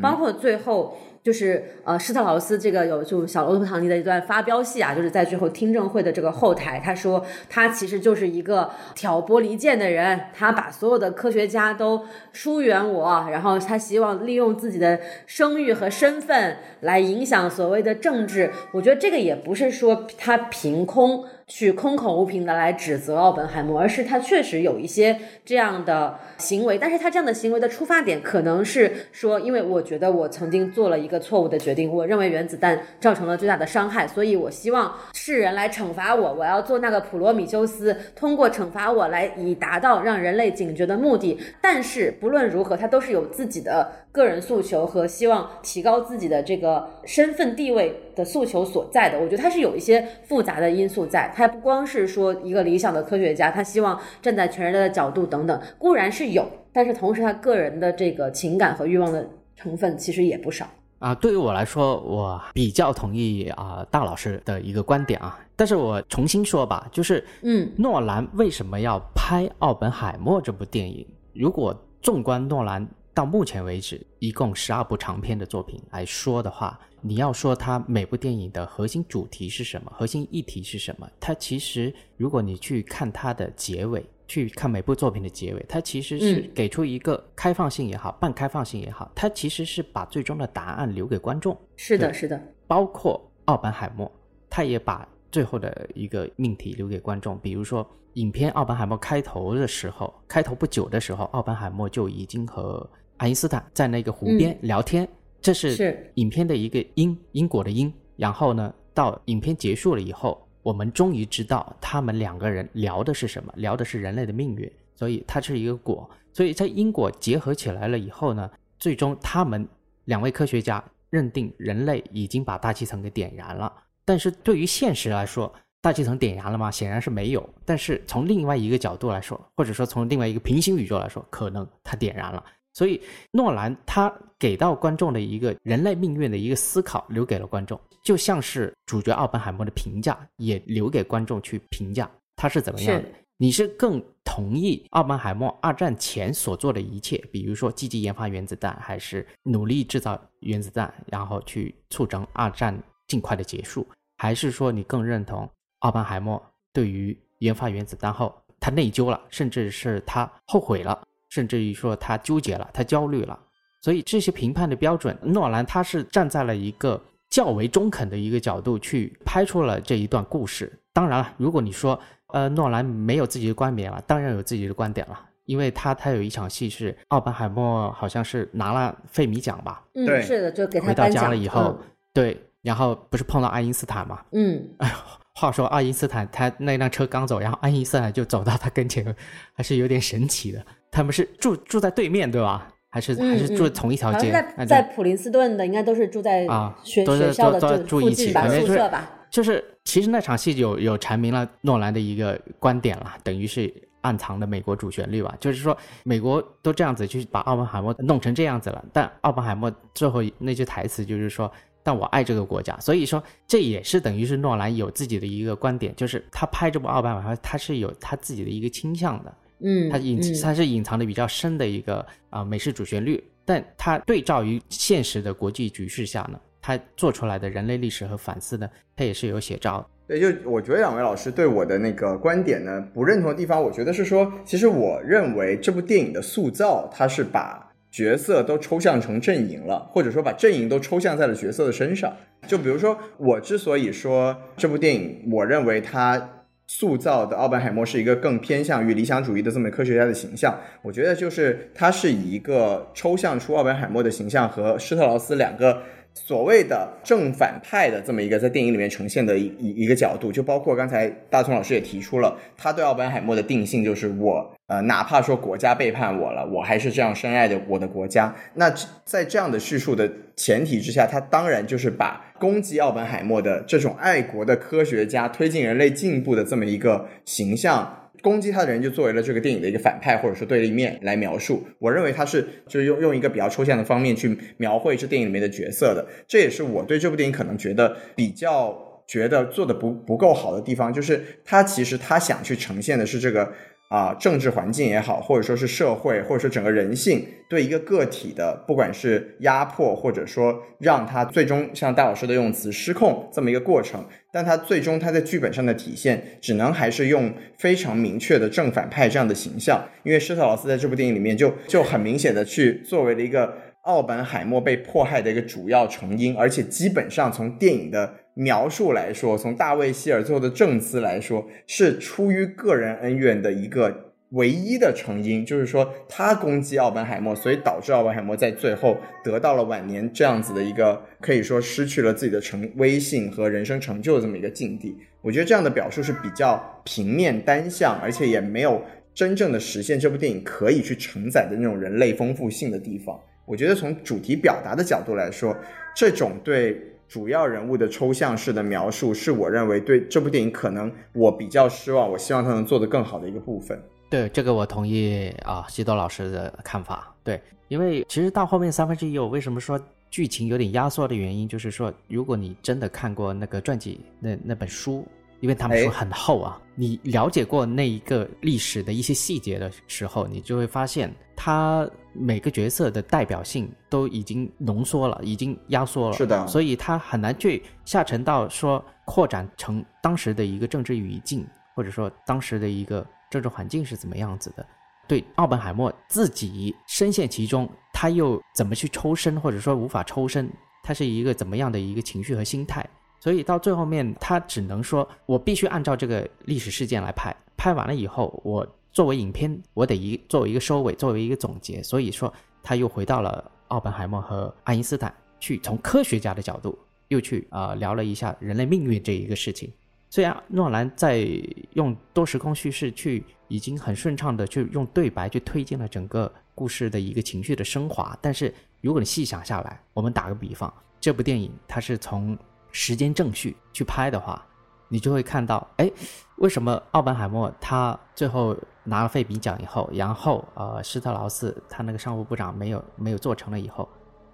[SPEAKER 2] 包括最后。就是呃，施特劳斯这个有就小罗伯特唐尼的一段发飙戏啊，就是在最后听证会的这个后台，他说他其实就是一个挑拨离间的人，他把所有的科学家都疏远我，然后他希望利用自己的声誉和身份来影响所谓的政治。我觉得这个也不是说他凭空去空口无凭的来指责奥本海默，而是他确实有一些这样的行为，但是他这样的行为的出发点可能是说，因为我觉得我曾经做了一个错误的决定，我认为原子弹造成了最大的伤害，所以我希望世人来惩罚我，我要做那个普罗米修斯，通过惩罚我来以达到让人类警觉的目的。但是不论如何，他都是有自己的个人诉求和希望提高自己的这个身份地位的诉求所在的。我觉得他是有一些复杂的因素在，他不光是说一个理想的科学家，他希望站在全人类的角度等等，固然是有，但是同时他个人的这个情感和欲望的成分其实也不少。
[SPEAKER 4] 啊，对于我来说，我比较同意啊大老师的一个观点啊，但是我重新说吧，就是，
[SPEAKER 2] 嗯，
[SPEAKER 4] 诺兰为什么要拍《奥本海默》这部电影？如果纵观诺兰到目前为止一共十二部长片的作品来说的话，你要说它每部电影的核心主题是什么，核心议题是什么？它其实，如果你去看它的结尾，去看每部作品的结尾，它其实是
[SPEAKER 2] 嗯
[SPEAKER 4] 给出一个开放性也好，半开放性也好，它其实是把最终的答案留给观众。
[SPEAKER 2] 是的，是的，
[SPEAKER 4] 包括奥本海默，他也把最后的一个命题留给观众。比如说，影片《奥本海默》开头的时候，开头不久的时候，奥本海默就已经和爱因斯坦在那个湖边聊天，这是
[SPEAKER 2] 是
[SPEAKER 4] 影片的一个因因果的因。然后呢，到影片结束了以后，我们终于知道他们两个人聊的是什么，聊的是人类的命运，所以它是一个果。所以在因果结合起来了以后呢，最终他们两位科学家认定人类已经把大气层给点燃了。但是对于现实来说，大气层点燃了吗？显然是没有。但是从另外一个角度来说，或者说从另外一个平行宇宙来说，可能它点燃了。所以诺兰他给到观众的一个人类命运的一个思考，留给了观众，就像是主角奥本海默的评价，也留给观众去评价他是怎么样的。你是更同意奥本海默二战前所做的一切，比如说积极研发原子弹，还是努力制造原子弹，然后去促成二战尽快的结束，还是说你更认同奥本海默对于研发原子弹后他内疚了，甚至是他后悔了，甚至于说他纠结了，他焦虑了。所以这些评判的标准，诺兰他是站在了一个较为中肯的一个角度去拍出了这一段故事。当然了，如果你说呃诺兰没有自己的观点了，当然有自己的观点了，因为他他有一场戏是奥本海默好像是拿了费米奖吧，
[SPEAKER 2] 嗯，
[SPEAKER 3] 对
[SPEAKER 2] 是的，就给他
[SPEAKER 4] 回到家
[SPEAKER 2] 颁奖
[SPEAKER 4] 了以后，对，然后不是碰到爱因斯坦嘛？
[SPEAKER 2] 嗯，嗯，
[SPEAKER 4] 话说爱因斯坦他那辆车刚走，然后爱因斯坦就走到他跟前，还是有点神奇的。他们是住住在对面对吧？还是、
[SPEAKER 2] 嗯
[SPEAKER 4] 还是住
[SPEAKER 2] 嗯
[SPEAKER 4] 同一条街？
[SPEAKER 2] 在在普林斯顿的，应该都是住在
[SPEAKER 4] 啊
[SPEAKER 2] 学、
[SPEAKER 4] 都是
[SPEAKER 2] 学校的
[SPEAKER 4] 都都住一起
[SPEAKER 2] 吧，
[SPEAKER 4] 反正
[SPEAKER 2] 宿舍吧。
[SPEAKER 4] 就是其实那场戏有有阐明了诺兰的一个观点了，等于是暗藏的美国主旋律吧。就是说美国都这样子去把奥本海默弄成这样子了，但奥本海默最后那句台词就是说。但我爱这个国家，所以说这也是等于是诺兰有自己的一个观点，就是他拍这部奥本海默，他是有他自己的一个倾向的，
[SPEAKER 2] 嗯，
[SPEAKER 4] 它隐
[SPEAKER 2] 嗯
[SPEAKER 4] 它是隐藏的比较深的一个啊、美式主旋律，但它对照于现实的国际局势下呢，它做出来的人类历史和反思呢，它也是有写照的。
[SPEAKER 3] 对，就我觉得两位老师对我的那个观点呢不认同的地方，我觉得是说，其实我认为这部电影的塑造，它是把角色都抽象成阵营了，或者说把阵营都抽象在了角色的身上。就比如说，我之所以说这部电影，我认为它塑造的奥本海默是一个更偏向于理想主义的这么科学家的形象。我觉得就是他是以一个抽象出奥本海默的形象和施特劳斯两个。所谓的正反派的这么一个在电影里面呈现的一一一个角度，就包括刚才大聪老师也提出了，他对奥本海默的定性就是我呃，哪怕说国家背叛我了，我还是这样深爱着我的国家。那在这样的叙述的前提之下，他当然就是把攻击奥本海默的这种爱国的科学家、推进人类进步的这么一个形象。攻击他的人就作为了这个电影的一个反派或者说对立面来描述，我认为他是就用用一个比较抽象的方面去描绘这电影里面的角色的，这也是我对这部电影可能觉得比较觉得做的不不够好的地方，就是他其实他想去呈现的是这个。啊，政治环境也好，或者说是社会，或者说整个人性对一个个体的，不管是压迫，或者说让他最终像大老师的用词失控这么一个过程，但他最终他在剧本上的体现，只能还是用非常明确的正反派这样的形象，因为施特劳斯在这部电影里面就就很明显的去作为了一个奥本海默被迫害的一个主要成因，而且基本上从电影的。描述来说，从大卫希尔最后的证词来说，是出于个人恩怨的一个唯一的成因，就是说他攻击奥本海默，所以导致奥本海默在最后得到了晚年这样子的一个可以说失去了自己的成威信和人生成就的这么一个境地。我觉得这样的表述是比较平面单向，而且也没有真正的实现这部电影可以去承载的那种人类丰富性的地方。我觉得从主题表达的角度来说，这种对。主要人物的抽象式的描述，是我认为对这部电影可能我比较失望，我希望他能做得更好的一个部分。
[SPEAKER 4] 对这个我同意啊，西多老师的看法。对，因为其实到后面三分之一，我为什么说剧情有点压缩的原因，就是说，如果你真的看过那个传记那那本书。因为他们书很厚啊，你了解过那一个历史的一些细节的时候，你就会发现，他每个角色的代表性都已经浓缩了，已经压缩了。
[SPEAKER 3] 是的，
[SPEAKER 4] 所以他很难去下沉到说扩展成当时的一个政治语境，或者说当时的一个政治环境是怎么样子的。对奥本海默自己深陷其中，他又怎么去抽身，或者说无法抽身，他是一个怎么样的一个情绪和心态？所以到最后面，他只能说，我必须按照这个历史事件来拍。拍完了以后，我作为影片，我得一作为一个收尾，作为一个总结。所以说，他又回到了奥本海默和爱因斯坦，去从科学家的角度，又去啊聊了一下人类命运这一个事情。虽然诺兰在用多时空叙事去，已经很顺畅的去用对白去推进了整个故事的一个情绪的升华，但是如果你细想下来，我们打个比方，这部电影它是从时间正序去拍的话，你就会看到，哎，为什么奥本海默他最后拿了费比奖以后，然后呃施特劳斯他那个商务部长没有没有做成了以后，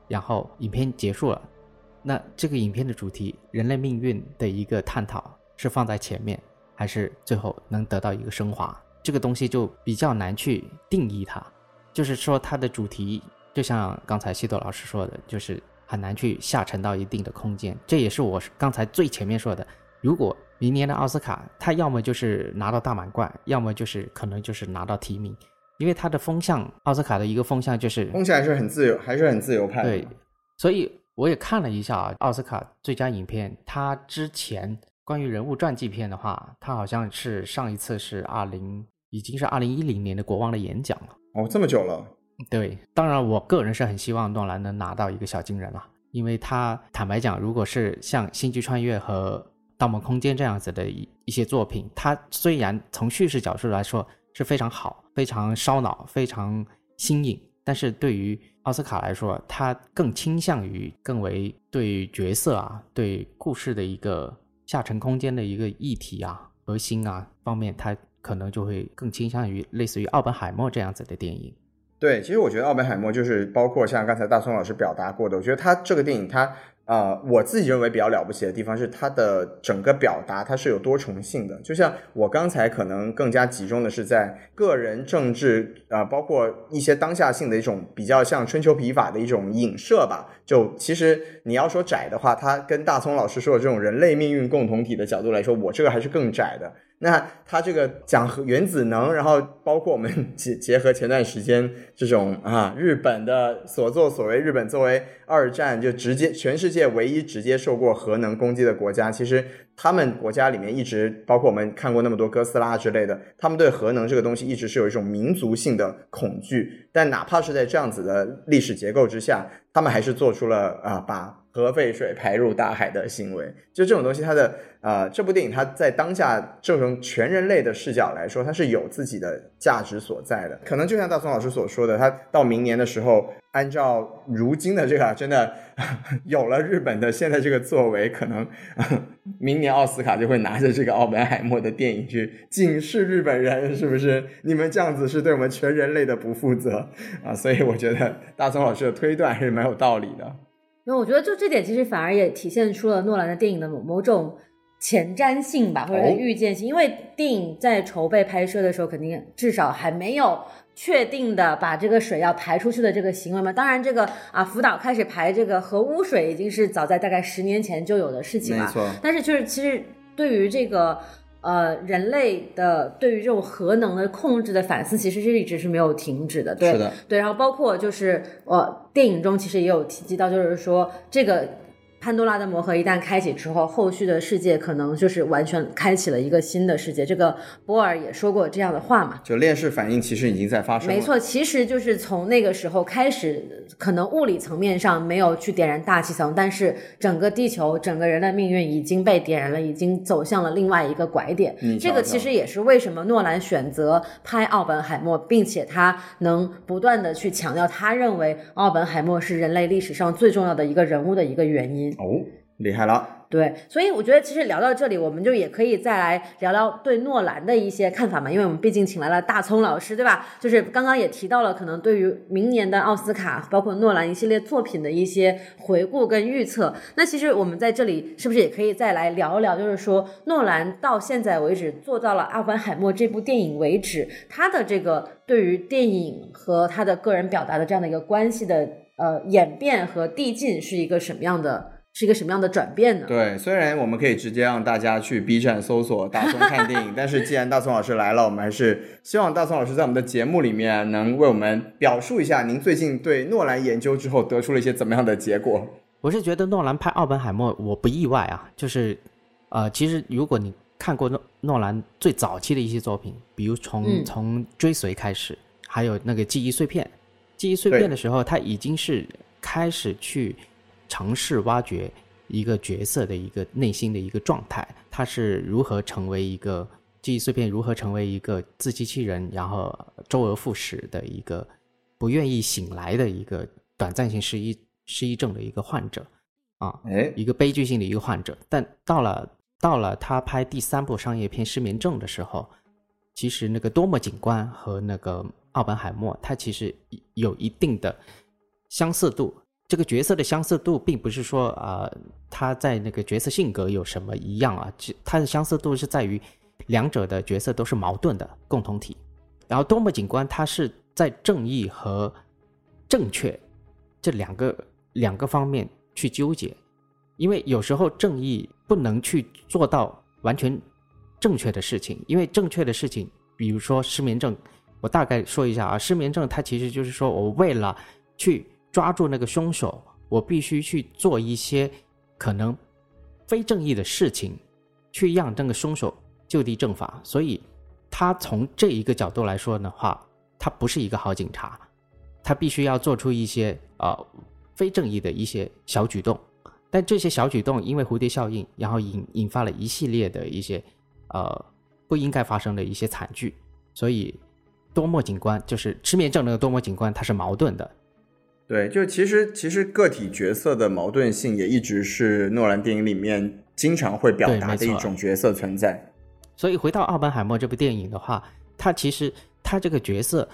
[SPEAKER 4] 然后影片结束了，那这个影片的主题人类命运的一个探讨是放在前面，还是最后能得到一个升华？这个东西就比较难去定义它，就是说它的主题就像刚才西多老师说的，就是。很难去下沉到一定的空间，这也是我刚才最前面说的。如果明年的奥斯卡，他要么就是拿到大满贯，要么就是可能就是拿到提名，因为他的风向，奥斯卡的一个风向就是
[SPEAKER 3] 风向还是很自由，还是很自由派。
[SPEAKER 4] 对，所以我也看了一下啊，奥斯卡最佳影片，他之前关于人物传记片的话，他好像是上一次是二零，已经是二零一零年的国王的演讲了。
[SPEAKER 3] 哦，这么久了。
[SPEAKER 4] 对，当然，我个人是很希望诺兰能拿到一个小金人了，因为他坦白讲，如果是像《星际穿越》和《盗梦空间》这样子的一一些作品，它虽然从叙事角度来说是非常好、非常烧脑、非常新颖，但是对于奥斯卡来说，它更倾向于更为对角色啊、对故事的一个下沉空间的一个议题啊、核心啊方面，它可能就会更倾向于类似于奥本海默这样子的电影。
[SPEAKER 3] 对，其实我觉得奥本海默就是包括像刚才大松老师表达过的，我觉得他这个电影，他呃，我自己认为比较了不起的地方是它的整个表达，它是有多重性的。就像我刚才可能更加集中的是在个人政治啊，包括一些当下性的一种比较像春秋笔法的一种影射吧。就其实你要说窄的话，它跟大聪老师说的这种人类命运共同体的角度来说，我这个还是更窄的。那它这个讲核原子能，然后包括我们结 结合前段时间这种啊日本的所作所为，日本作为二战就直接全世界唯一直接受过核能攻击的国家，其实他们国家里面一直包括我们看过那么多哥斯拉之类的，他们对核能这个东西一直是有一种民族性的恐惧。但哪怕是在这样子的历史结构之下，他们还是做出了啊把核废水排入大海的行为。就这种东西，它的呃这部电影它在当下这种全人类的视角来说，它是有自己的价值所在的。可能就像大松老师所说的，他到明年的时候，按照如今的这个真的 有了日本的现在这个作为，可能 明年奥斯卡就会拿着这个奥本海默的电影去警示日本人，是不是？你们这样子是对我们全人类的不负责啊！所以我觉得大松老师的推断还是蛮有道理的。
[SPEAKER 2] 因为我觉得就这点其实反而也体现出了诺兰的电影的某某种前瞻性吧，或者是预见性。因为电影在筹备拍摄的时候，肯定至少还没有确定的把这个水要排出去的这个行为嘛。当然，这个啊福岛开始排这个核污水已经是早在大概十年前就有的事情了。
[SPEAKER 3] 没错，
[SPEAKER 2] 但是就是其实对于这个。呃，人类的对于这种核能的控制的反思，其实是一直是没有停止的。对
[SPEAKER 3] 是的，
[SPEAKER 2] 对，然后包括就是呃，电影中其实也有提及到，就是说这个潘多拉的魔盒一旦开启之后，后续的世界可能就是完全开启了一个新的世界。这个波尔也说过这样的话嘛。
[SPEAKER 3] 就链式反应其实已经在发生了。
[SPEAKER 2] 没错，其实就是从那个时候开始，可能物理层面上没有去点燃大气层，但是整个地球、整个人的命运已经被点燃了，已经走向了另外一个拐点。
[SPEAKER 3] 你
[SPEAKER 2] 这个其实也是为什么诺兰选择拍奥本海默，并且他能不断的去强调，他认为奥本海默是人类历史上最重要的一个人物的一个原因。
[SPEAKER 3] 哦，厉害了。
[SPEAKER 2] 对，所以我觉得其实聊到这里，我们就也可以再来聊聊对诺兰的一些看法嘛，因为我们毕竟请来了大葱老师，对吧？就是刚刚也提到了，可能对于明年的奥斯卡，包括诺兰一系列作品的一些回顾跟预测。那其实我们在这里是不是也可以再来聊一聊，就是说诺兰到现在为止做到了《阿凡海默》这部电影为止，他的这个对于电影和他的个人表达的这样的一个关系的呃演变和递进是一个什么样的？是一个什么样的转变呢？
[SPEAKER 3] 对，虽然我们可以直接让大家去 B 站搜索大松看电影，但是既然大松老师来了，我们还是希望大松老师在我们的节目里面能为我们表述一下您最近对诺兰研究之后得出了一些怎么样的结果。
[SPEAKER 4] 我是觉得诺兰拍《奥本海默》，我不意外啊。就是，呃，其实如果你看过诺诺兰最早期的一些作品，比如从、
[SPEAKER 2] 嗯
[SPEAKER 4] 从追随开始，还有那个记忆碎片，记忆碎片的时候，他已经是开始去尝试挖掘一个角色的一个内心的一个状态，他是如何成为一个记忆碎片，如何成为一个自欺欺人，然后周而复始的一个不愿意醒来的一个短暂性失忆失忆症的一个患者啊。
[SPEAKER 3] 哎，
[SPEAKER 4] 一个悲剧性的一个患者。但到了到了他拍第三部商业片《失眠症》的时候，其实那个多么警官和那个奥本海默，他其实有一定的相似度。这个角色的相似度，并不是说啊、他在那个角色性格有什么一样啊，他的相似度是在于两者的角色都是矛盾的共同体。然后多么警官他是在正义和正确这两个两个方面去纠结，因为有时候正义不能去做到完全正确的事情，因为正确的事情，比如说失眠症，我大概说一下啊，失眠症它其实就是说我为了去抓住那个凶手，我必须去做一些可能非正义的事情，去让那个凶手就地正法，所以他从这一个角度来说的话，他不是一个好警察，他必须要做出一些呃非正义的一些小举动，但这些小举动因为蝴蝶效应，然后引引发了一系列的一些呃不应该发生的一些惨剧，所以多莫警官就是失眠症那个多莫警官，他是矛盾的，
[SPEAKER 3] 对，就其实其实个体角色的矛盾性也一直是诺兰电影里面经常会表达的一种角色存在。
[SPEAKER 4] 所以回到《奥本海默》这部电影的话，他其实他这个角色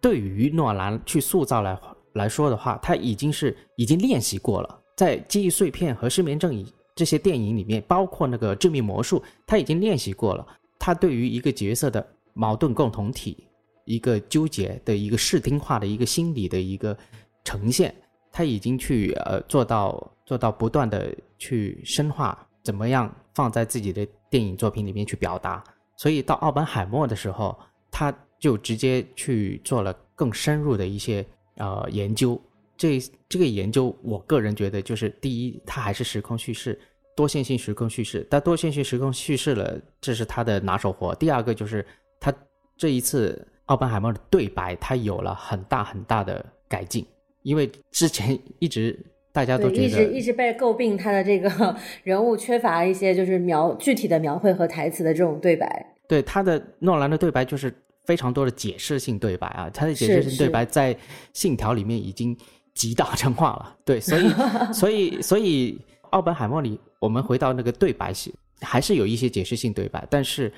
[SPEAKER 4] 对于诺兰去塑造来来说的话，他已经是已经练习过了，在《记忆碎片》和《失眠症》以这些电影里面，包括那个《致命魔术》，他已经练习过了。他对于一个角色的矛盾共同体、一个纠结的一个视听化的一个心理的一个呈现，他已经去呃做到做到不断的去深化，怎么样放在自己的电影作品里面去表达。所以到奥本海默的时候，他就直接去做了更深入的一些呃研究。这这个研究，我个人觉得就是第一，它还是时空叙事，多线性时空叙事。但多线性时空叙事了，这是他的拿手活。第二个就是他这一次奥本海默的对白，他有了很大很大的改进，因为之前 一直大家都
[SPEAKER 2] 觉得，一直一直被诟病他的这个 人物缺乏一些就是描具体的描绘和台词的这种对白。
[SPEAKER 4] 对他的诺兰的对白就是非常多的解释性对白啊，他的解释性对白在《信条》里面已经极大成化了。对，所以 所以所以奥本海默里，我们回到那个对白戏，还是有一些解释性对白，但是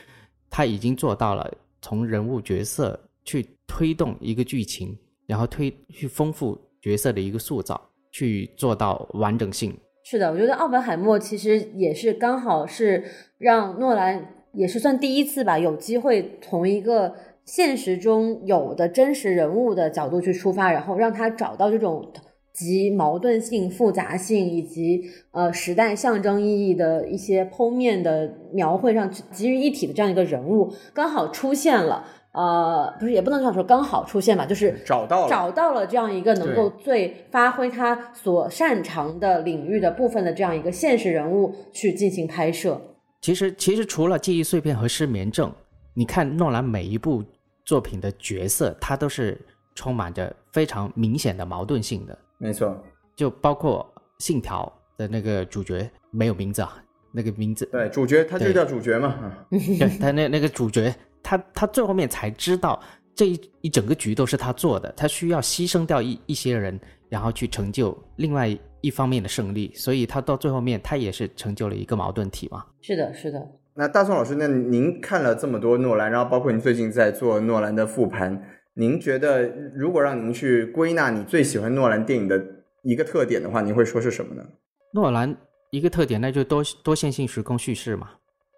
[SPEAKER 4] 他已经做到了从人物角色去推动一个剧情，然后推去丰富角色的一个塑造，去做到完整性。
[SPEAKER 2] 是的，我觉得奥本海默其实也是刚好是让诺兰也是算第一次吧，有机会从一个现实中有的真实人物的角度去出发，然后让他找到这种集矛盾性、复杂性以及呃时代象征意义的一些剖面的描绘上集于一体的这样一个人物，刚好出现了。呃，不是，也不能这样说，刚好出现吧，就是
[SPEAKER 3] 找到了
[SPEAKER 2] 找到了这样一个能够最发挥他所擅长的领域的部分的这样一个现实人物去进行拍摄。
[SPEAKER 4] 其实，其实除了记忆碎片和失眠症，你看诺兰每一部作品的角色，他都是充满着非常明显的矛盾性的。
[SPEAKER 3] 没错，
[SPEAKER 4] 就包括《信条》的那个主角没有名字啊，那个名字，
[SPEAKER 3] 对，主角他就叫主角嘛，
[SPEAKER 4] 他那那个主角，他他最后面才知道这一一整个局都是他做的，他需要牺牲掉一一些人，然后去成就另外一方面的胜利，所以他到最后面他也是成就了一个矛盾体嘛。
[SPEAKER 2] 是的，是的。
[SPEAKER 3] 那大宋老师，那您看了这么多诺兰，然后包括您最近在做诺兰的复盘，您觉得如果让您去归纳你最喜欢诺兰电影的一个特点的话，您会说是什么呢？
[SPEAKER 4] 诺兰一个特点，那就多多线性时空叙事嘛。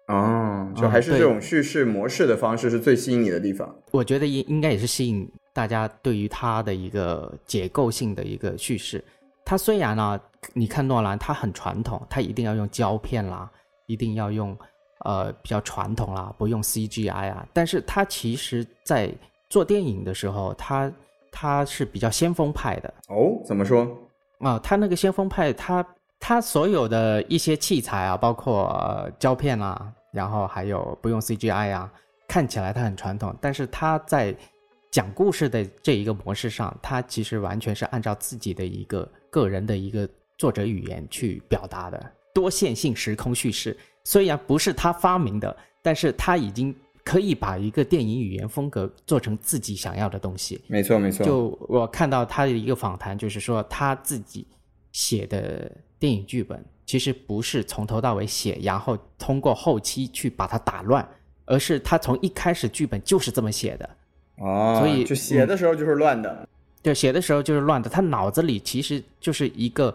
[SPEAKER 3] 哦，就还是这种叙事模式的方式是最吸引你的地方。
[SPEAKER 4] 我觉得应应该也是吸引大家对于它的一个结构性的一个叙事。它虽然呢，你看诺兰他很传统，他一定要用胶片啦，一定要用呃比较传统啦，不用 CGI 啊，但是他其实在做电影的时候，他他是比较先锋派的
[SPEAKER 3] 哦，怎么说？
[SPEAKER 4] 啊、他那个先锋派，他他所有的一些器材啊，包括、呃、胶片啊，然后还有不用 CGI 啊，看起来它很传统，但是他在讲故事的这一个模式上，他其实完全是按照自己的一个个人的一个作者语言去表达的多线性时空叙事。虽然不是他发明的，但是他已经可以把一个电影语言风格做成自己想要的东西。
[SPEAKER 3] 没错，没错。
[SPEAKER 4] 就我看到他的一个访谈，就是说他自己写的电影剧本，其实不是从头到尾写，然后通过后期去把它打乱，而是他从一开始剧本就是这么写的。
[SPEAKER 3] 哦，
[SPEAKER 4] 所以
[SPEAKER 3] 就写的时候就是乱的。
[SPEAKER 4] 对，写的时候就是乱的，他脑子里其实就是一个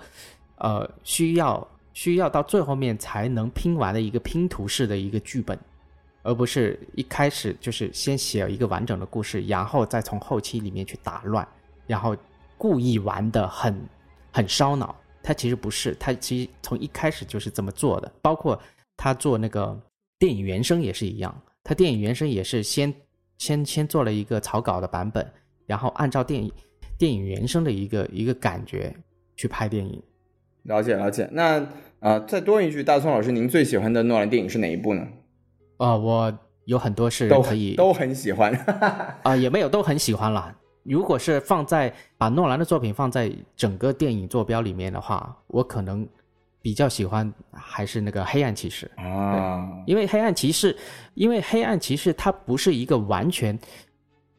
[SPEAKER 4] 呃需要需要到最后面才能拼完的一个拼图式的一个剧本，而不是一开始就是先写一个完整的故事，然后再从后期里面去打乱，然后故意玩的很很烧脑。他其实不是，他其实从一开始就是这么做的，包括他做那个电影原声也是一样，他电影原声也是先先先做了一个草稿的版本，然后按照电影电影原声的一个一个感觉去拍电影。
[SPEAKER 3] 了解了解。那啊、呃再多一句，大葱老师，您最喜欢的诺兰电影是哪一部呢？
[SPEAKER 4] 啊、我有很多是
[SPEAKER 3] 都
[SPEAKER 4] 可以
[SPEAKER 3] 都很喜欢。
[SPEAKER 4] 啊、也没有都很喜欢啦。如果是放在把诺兰的作品放在整个电影坐标里面的话，我可能比较喜欢还是那个《黑暗骑士》。
[SPEAKER 3] 啊，
[SPEAKER 4] 因为黑暗骑士，因为黑暗骑士它不是一个完全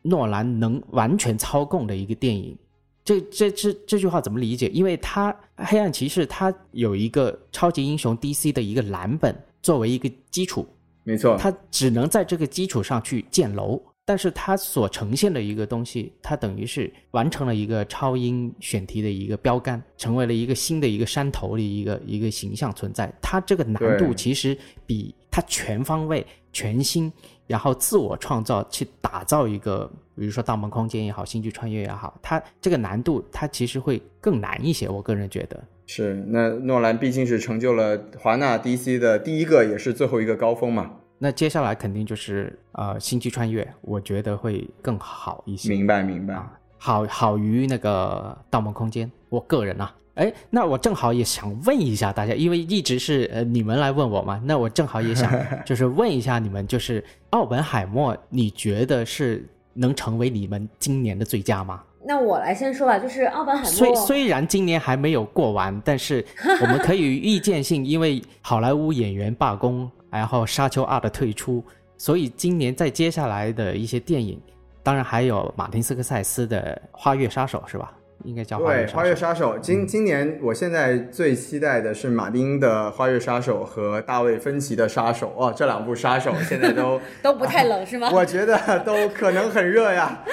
[SPEAKER 4] 诺兰能完全操控的一个电影。这这这这句话怎么理解？因为它黑暗骑士它有一个超级英雄 DC 的一个蓝本作为一个基础，
[SPEAKER 3] 没错，
[SPEAKER 4] 它只能在这个基础上去建楼。但是它所呈现的一个东西，它等于是完成了一个超英选题的一个标杆，成为了一个新的一个山头的一个一个形象存在。它这个难度其实比它全方位、全新，然后自我创造去打造一个，比如说《盗梦空间》也好，《星际穿越》也好，它这个难度它其实会更难一些。我个人觉得，
[SPEAKER 3] 是那诺兰毕竟是成就了华纳 DC 的第一个也是最后一个高峰嘛。
[SPEAKER 4] 那接下来肯定就是呃《星际穿越》，我觉得会更好一些。
[SPEAKER 3] 明白明白。
[SPEAKER 4] 啊，好好于那个《盗梦空间》，我个人啊，哎，那我正好也想问一下大家，因为一直是呃你们来问我嘛，那我正好也想 就是问一下你们，就是《奥本海默》，你觉得是能成为你们今年的最佳吗？
[SPEAKER 2] 那我来先说吧，就是奥本海默。
[SPEAKER 4] 虽虽然今年还没有过完，但是我们可以预见性，因为好莱坞演员罢工，然后《沙丘二》的退出，所以今年在接下来的一些电影，当然还有马丁斯科塞斯的《花月杀手》，是吧？应该叫
[SPEAKER 3] 对，《花月
[SPEAKER 4] 杀
[SPEAKER 3] 手》今今年我现在最期待的是马丁的《花月杀手》和大卫芬奇的《杀手》哦，这两部杀手现在都
[SPEAKER 2] 都不太冷是吗？
[SPEAKER 3] 我觉得都可能很热呀。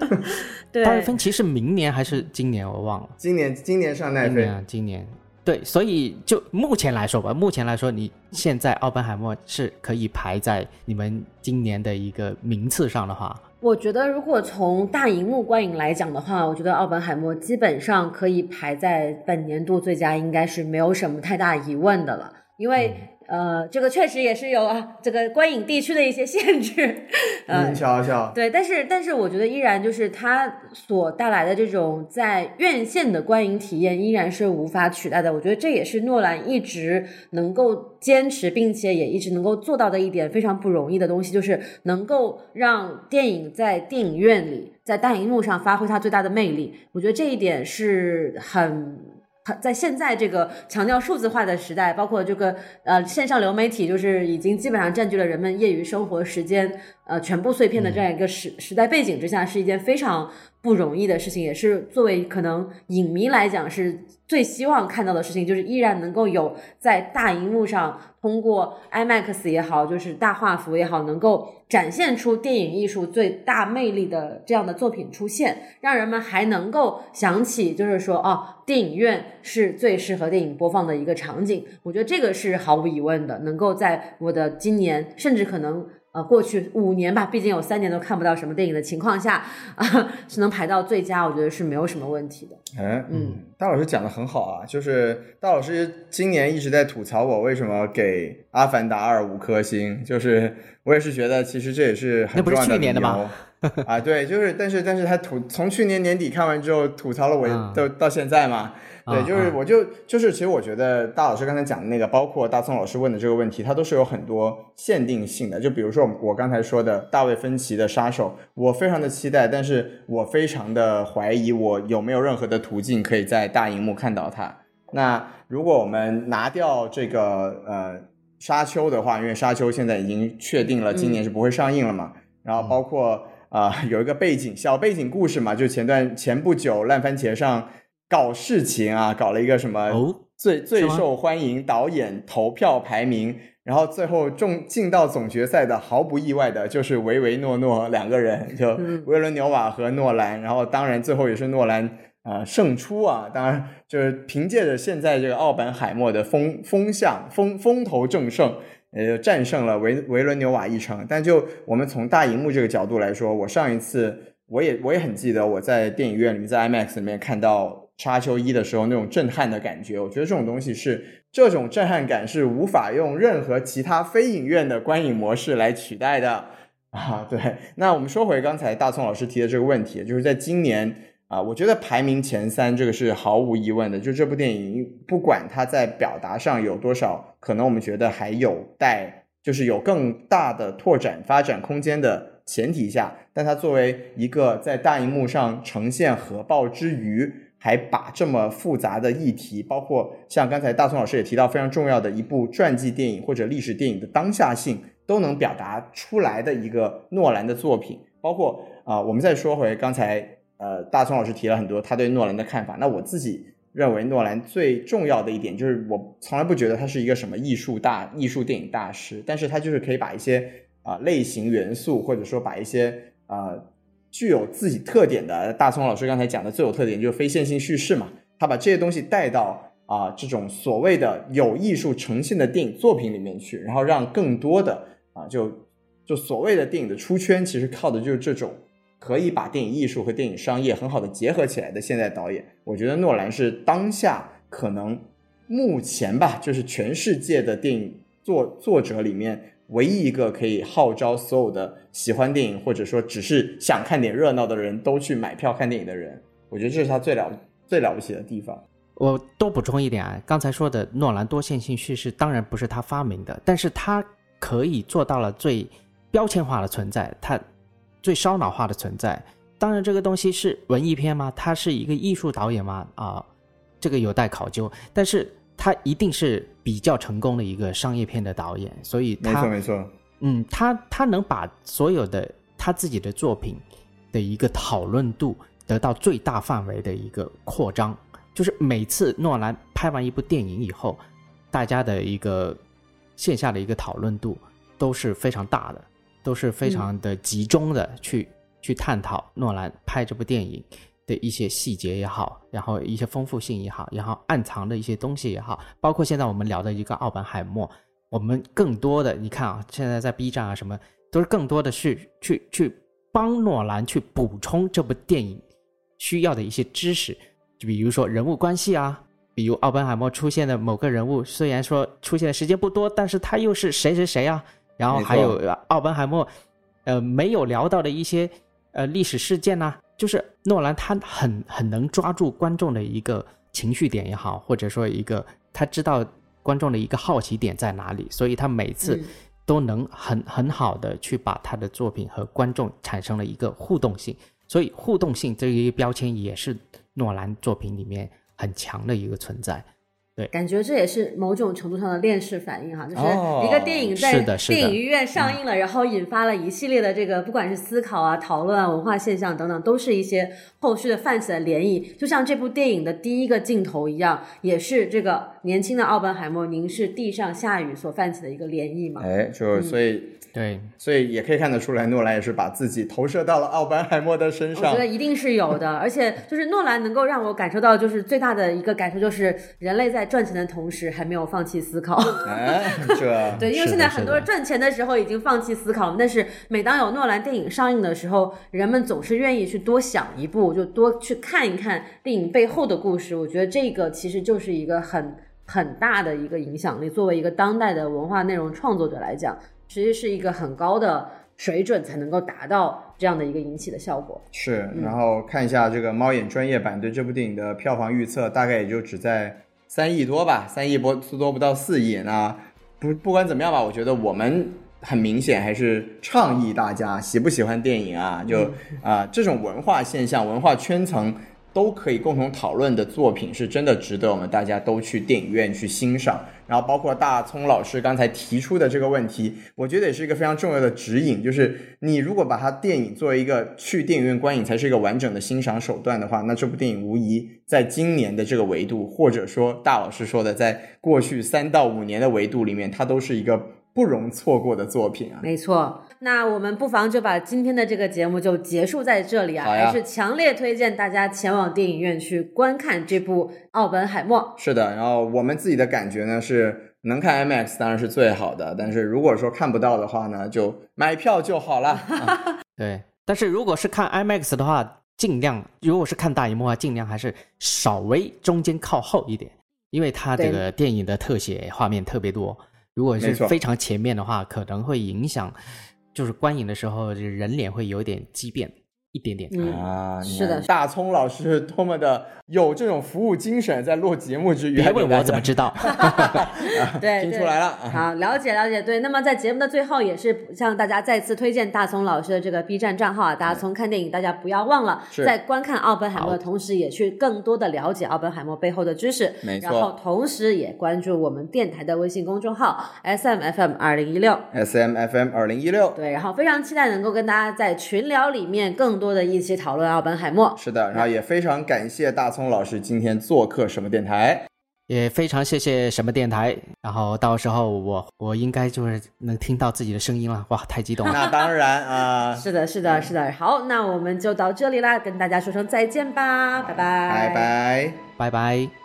[SPEAKER 2] 对，
[SPEAKER 4] 大卫芬奇是明年还是今年？我忘了。
[SPEAKER 3] 今年，今年上奈飞。
[SPEAKER 4] 今年，今年。对，所以就目前来说吧，目前来说，你现在奥本海默是可以排在你们今年的一个名次上的话。
[SPEAKER 2] 我觉得，如果从大荧幕观影来讲的话，我觉得奥本海默基本上可以排在本年度最佳，应该是没有什么太大疑问的了，因为。呃，这个确实也是有啊，这个观影地区的一些限制。
[SPEAKER 3] 您瞧瞧，
[SPEAKER 2] 对，但是但是我觉得依然就是它所带来的这种在院线的观影体验依然是无法取代的。我觉得这也是诺兰一直能够坚持，并且也一直能够做到的一点非常不容易的东西，就是能够让电影在电影院里，在大荧幕上发挥它最大的魅力。我觉得这一点是很。在现在这个强调数字化的时代，包括这个呃线上流媒体，就是已经基本上占据了人们业余生活时间呃全部碎片的这样一个时时代背景之下，是一件非常不容易的事情，也是作为可能影迷来讲是最希望看到的事情，就是依然能够有在大荧幕上。通过 IMAX 也好，就是大画幅也好，能够展现出电影艺术最大魅力的这样的作品出现，让人们还能够想起，就是说，哦，电影院是最适合电影播放的一个场景。我觉得这个是毫无疑问的，能够在我的今年，甚至可能。呃，过去五年吧，毕竟有三年都看不到什么电影的情况下，啊，是能排到最佳，我觉得是没有什么问题的。
[SPEAKER 3] 嗯嗯，大老师讲的很好啊，就是大老师今年一直在吐槽我为什么给《阿凡达二》五颗星，就是我也是觉得其实这也是很重要
[SPEAKER 4] 的理由
[SPEAKER 3] 啊。对，就是但是但是他吐从去年年底看完之后吐槽了我，到到现在嘛。对，就是我就就是，其实我觉得大老师刚才讲的那个，包括大宋老师问的这个问题，它都是有很多限定性的。就比如说我刚才说的大卫芬奇的杀手，我非常的期待，但是我非常的怀疑我有没有任何的途径可以在大荧幕看到它。那如果我们拿掉这个呃沙丘的话，因为沙丘现在已经确定了今年是不会上映了嘛，然后包括啊有一个背景小背景故事嘛，就前段前不久烂番茄上。搞事情啊，搞了一个什么最最受欢迎导演投票排名，然后最后中进到总决赛的，毫不意外的就是维维诺诺两个人，就维伦纽瓦和诺兰，然后当然最后也是诺兰啊胜出啊，当然就是凭借着现在这个奥本海默的风风向风风头正盛，呃战胜了维维伦纽瓦一城。但就我们从大荧幕这个角度来说，我上一次我也我也很记得我在电影院里面在 IMAX 里面看到。沙丘一的时候那种震撼的感觉，我觉得这种东西是这种震撼感是无法用任何其他非影院的观影模式来取代的 啊。对，那我们说回刚才大葱老师提的这个问题，就是在今年啊，我觉得排名前三这个是毫无疑问的。就这部电影，不管它在表达上有多少可能，我们觉得还有待就是有更大的拓展发展空间的前提下，但它作为一个在大荧幕上呈现核爆之余。还把这么复杂的议题，包括像刚才大松老师也提到非常重要的一部传记电影或者历史电影的当下性，都能表达出来的一个诺兰的作品。包括啊，我们再说回刚才呃，大松老师提了很多他对诺兰的看法。那我自己认为诺兰最重要的一点就是，我从来不觉得他是一个什么艺术大艺术电影大师，但是他就是可以把一些啊类型元素，或者说把一些啊。具有自己特点的大葱老师刚才讲的最有特点就是非线性叙事嘛，他把这些东西带到啊这种所谓的有艺术呈现的电影作品里面去，然后让更多的啊就就所谓的电影的出圈，其实靠的就是这种可以把电影艺术和电影商业很好的结合起来的现代导演。我觉得诺兰是当下可能目前吧，就是全世界的电影作作者里面唯一一个可以号召所有的喜欢电影或者说只是想看点热闹的人都去买票看电影的人。我觉得这是他最了最了不起的地方。
[SPEAKER 4] 我多补充一点啊，刚才说的诺兰多线性叙事当然不是他发明的，但是他可以做到了最标签化的存在，他最烧脑化的存在。当然，这个东西是文艺片吗？他是一个艺术导演吗？啊，这个有待考究。但是他一定是比较成功的一个商业片的导演，所以他
[SPEAKER 3] 没错没错，
[SPEAKER 4] 嗯，他他能把所有的他自己的作品的一个讨论度得到最大范围的一个扩张，就是每次诺兰拍完一部电影以后，大家的一个线下的一个讨论度都是非常大的，都是非常的集中的去、去探讨诺兰拍这部电影的一些细节也好，然后一些丰富性也好，然后暗藏的一些东西也好，包括现在我们聊的一个奥本海默，我们更多的你看啊，现在在 B 站啊什么，都是更多的是去去帮诺兰去补充这部电影需要的一些知识，就比如说人物关系啊，比如奥本海默出现的某个人物，虽然说出现的时间不多，但是他又是谁谁谁啊？然后还有呃奥本海默，呃，没有聊到的一些呃历史事件呐、就是诺兰他很很能抓住观众的一个情绪点也好，或者说一个他知道观众的一个好奇点在哪里，所以他每次
[SPEAKER 2] 嗯
[SPEAKER 4] 都能很很好的去把他的作品和观众产生了一个互动性，所以互动性这一个标签也是诺兰作品里面很强的一个存在。
[SPEAKER 2] 感觉这也是某种程度上的链式反应哈，就是
[SPEAKER 3] 哦
[SPEAKER 2] 一个电影在电影院上映了，然后引发了一系列的这个不管是思考啊、讨论啊、文化现象等等，都是一些后续的泛起的涟漪。就像这部电影的第一个镜头一样，也是这个年轻的奥本海默凝视地上下雨所泛起的一个涟漪嘛。
[SPEAKER 3] 哎，就是所以、
[SPEAKER 4] 对，
[SPEAKER 3] 所以也可以看得出来，诺兰也是把自己投射到了奥本海默的身上
[SPEAKER 2] 我觉得。一定是有的，而且就是诺兰能够让我感受到，就是最大的一个感受就是人类在赚钱的同时还没有放弃思考。
[SPEAKER 3] 哎，这
[SPEAKER 2] 对，因为现在很多人赚钱的时候已经放弃思考了，但是每当有诺兰电影上映的时候，人们总是愿意去多想一步，就多去看一看电影背后的故事。我觉得这个其实就是一个很很大的一个影响力。作为一个当代的文化内容创作者来讲，其实是一个很高的水准才能够达到这样的一个引起的效果。
[SPEAKER 3] 是，然后看一下这个猫眼专业版对这部电影的票房预测，大概也就只在三亿多吧，三亿多多不到四亿。那不不管怎么样吧，我觉得我们很明显还是倡议大家喜不喜欢电影啊，就啊、这种文化现象、文化圈层。都可以共同讨论的作品，是真的值得我们大家都去电影院去欣赏。然后，包括大葱老师刚才提出的这个问题，我觉得也是一个非常重要的指引，就是你如果把它电影作为一个去电影院观影才是一个完整的欣赏手段的话，那这部电影无疑在今年的这个维度，或者说大老师说的，在过去三到五年的维度里面，它都是一个不容错过的作品啊。
[SPEAKER 2] 没错，那我们不妨就把今天的这个节目就结束在这里啊，还是强烈推荐大家前往电影院去观看这部《奥本海默》。
[SPEAKER 3] 是的，然后我们自己的感觉呢是，能看 IMAX 当然是最好的，但是如果说看不到的话呢，就买票就好了。啊
[SPEAKER 4] 对，但是如果是看 IMAX 的话，尽量如果是看大荧幕的话，尽量还是稍微中间靠后一点，因为它这个电影的特写画面特别多。如果是非常前面的话，可能会影响，就是观影的时候这人脸会有点畸变。一点点。
[SPEAKER 2] 嗯
[SPEAKER 3] 啊，
[SPEAKER 2] 是的
[SPEAKER 3] 大葱老师多么的有这种服务精神，在录节目之余，
[SPEAKER 4] 别问我怎么知道，
[SPEAKER 2] 对，对
[SPEAKER 3] 听出来了啊
[SPEAKER 2] 好，了解了解。对，那么在节目的最后，也是向大家再次推荐大葱老师的这个 B 站账号啊。大家从看电影，大家不要忘了，在观看奥本海默的同时，也去更多的了解奥本海默背后的知识。
[SPEAKER 3] 没错
[SPEAKER 2] 然后同时也关注我们电台的微信公众号 S M F M 二零一六。
[SPEAKER 3] S M F M 二零一六。
[SPEAKER 2] 对，然后非常期待能够跟大家在群聊里面更多的一起讨论奥本海默。
[SPEAKER 3] 是的，然后也非常感谢大葱老师今天做客什么电台。
[SPEAKER 4] 也非常谢谢什么电台。然后到时候我我应该就是能听到自己的声音了，哇，太激动了。
[SPEAKER 3] 那当然啊，
[SPEAKER 2] 是的，是的，是的。好，那我们就到这里啦，跟大家说声再见吧，拜拜，
[SPEAKER 3] 拜拜。
[SPEAKER 4] 拜拜。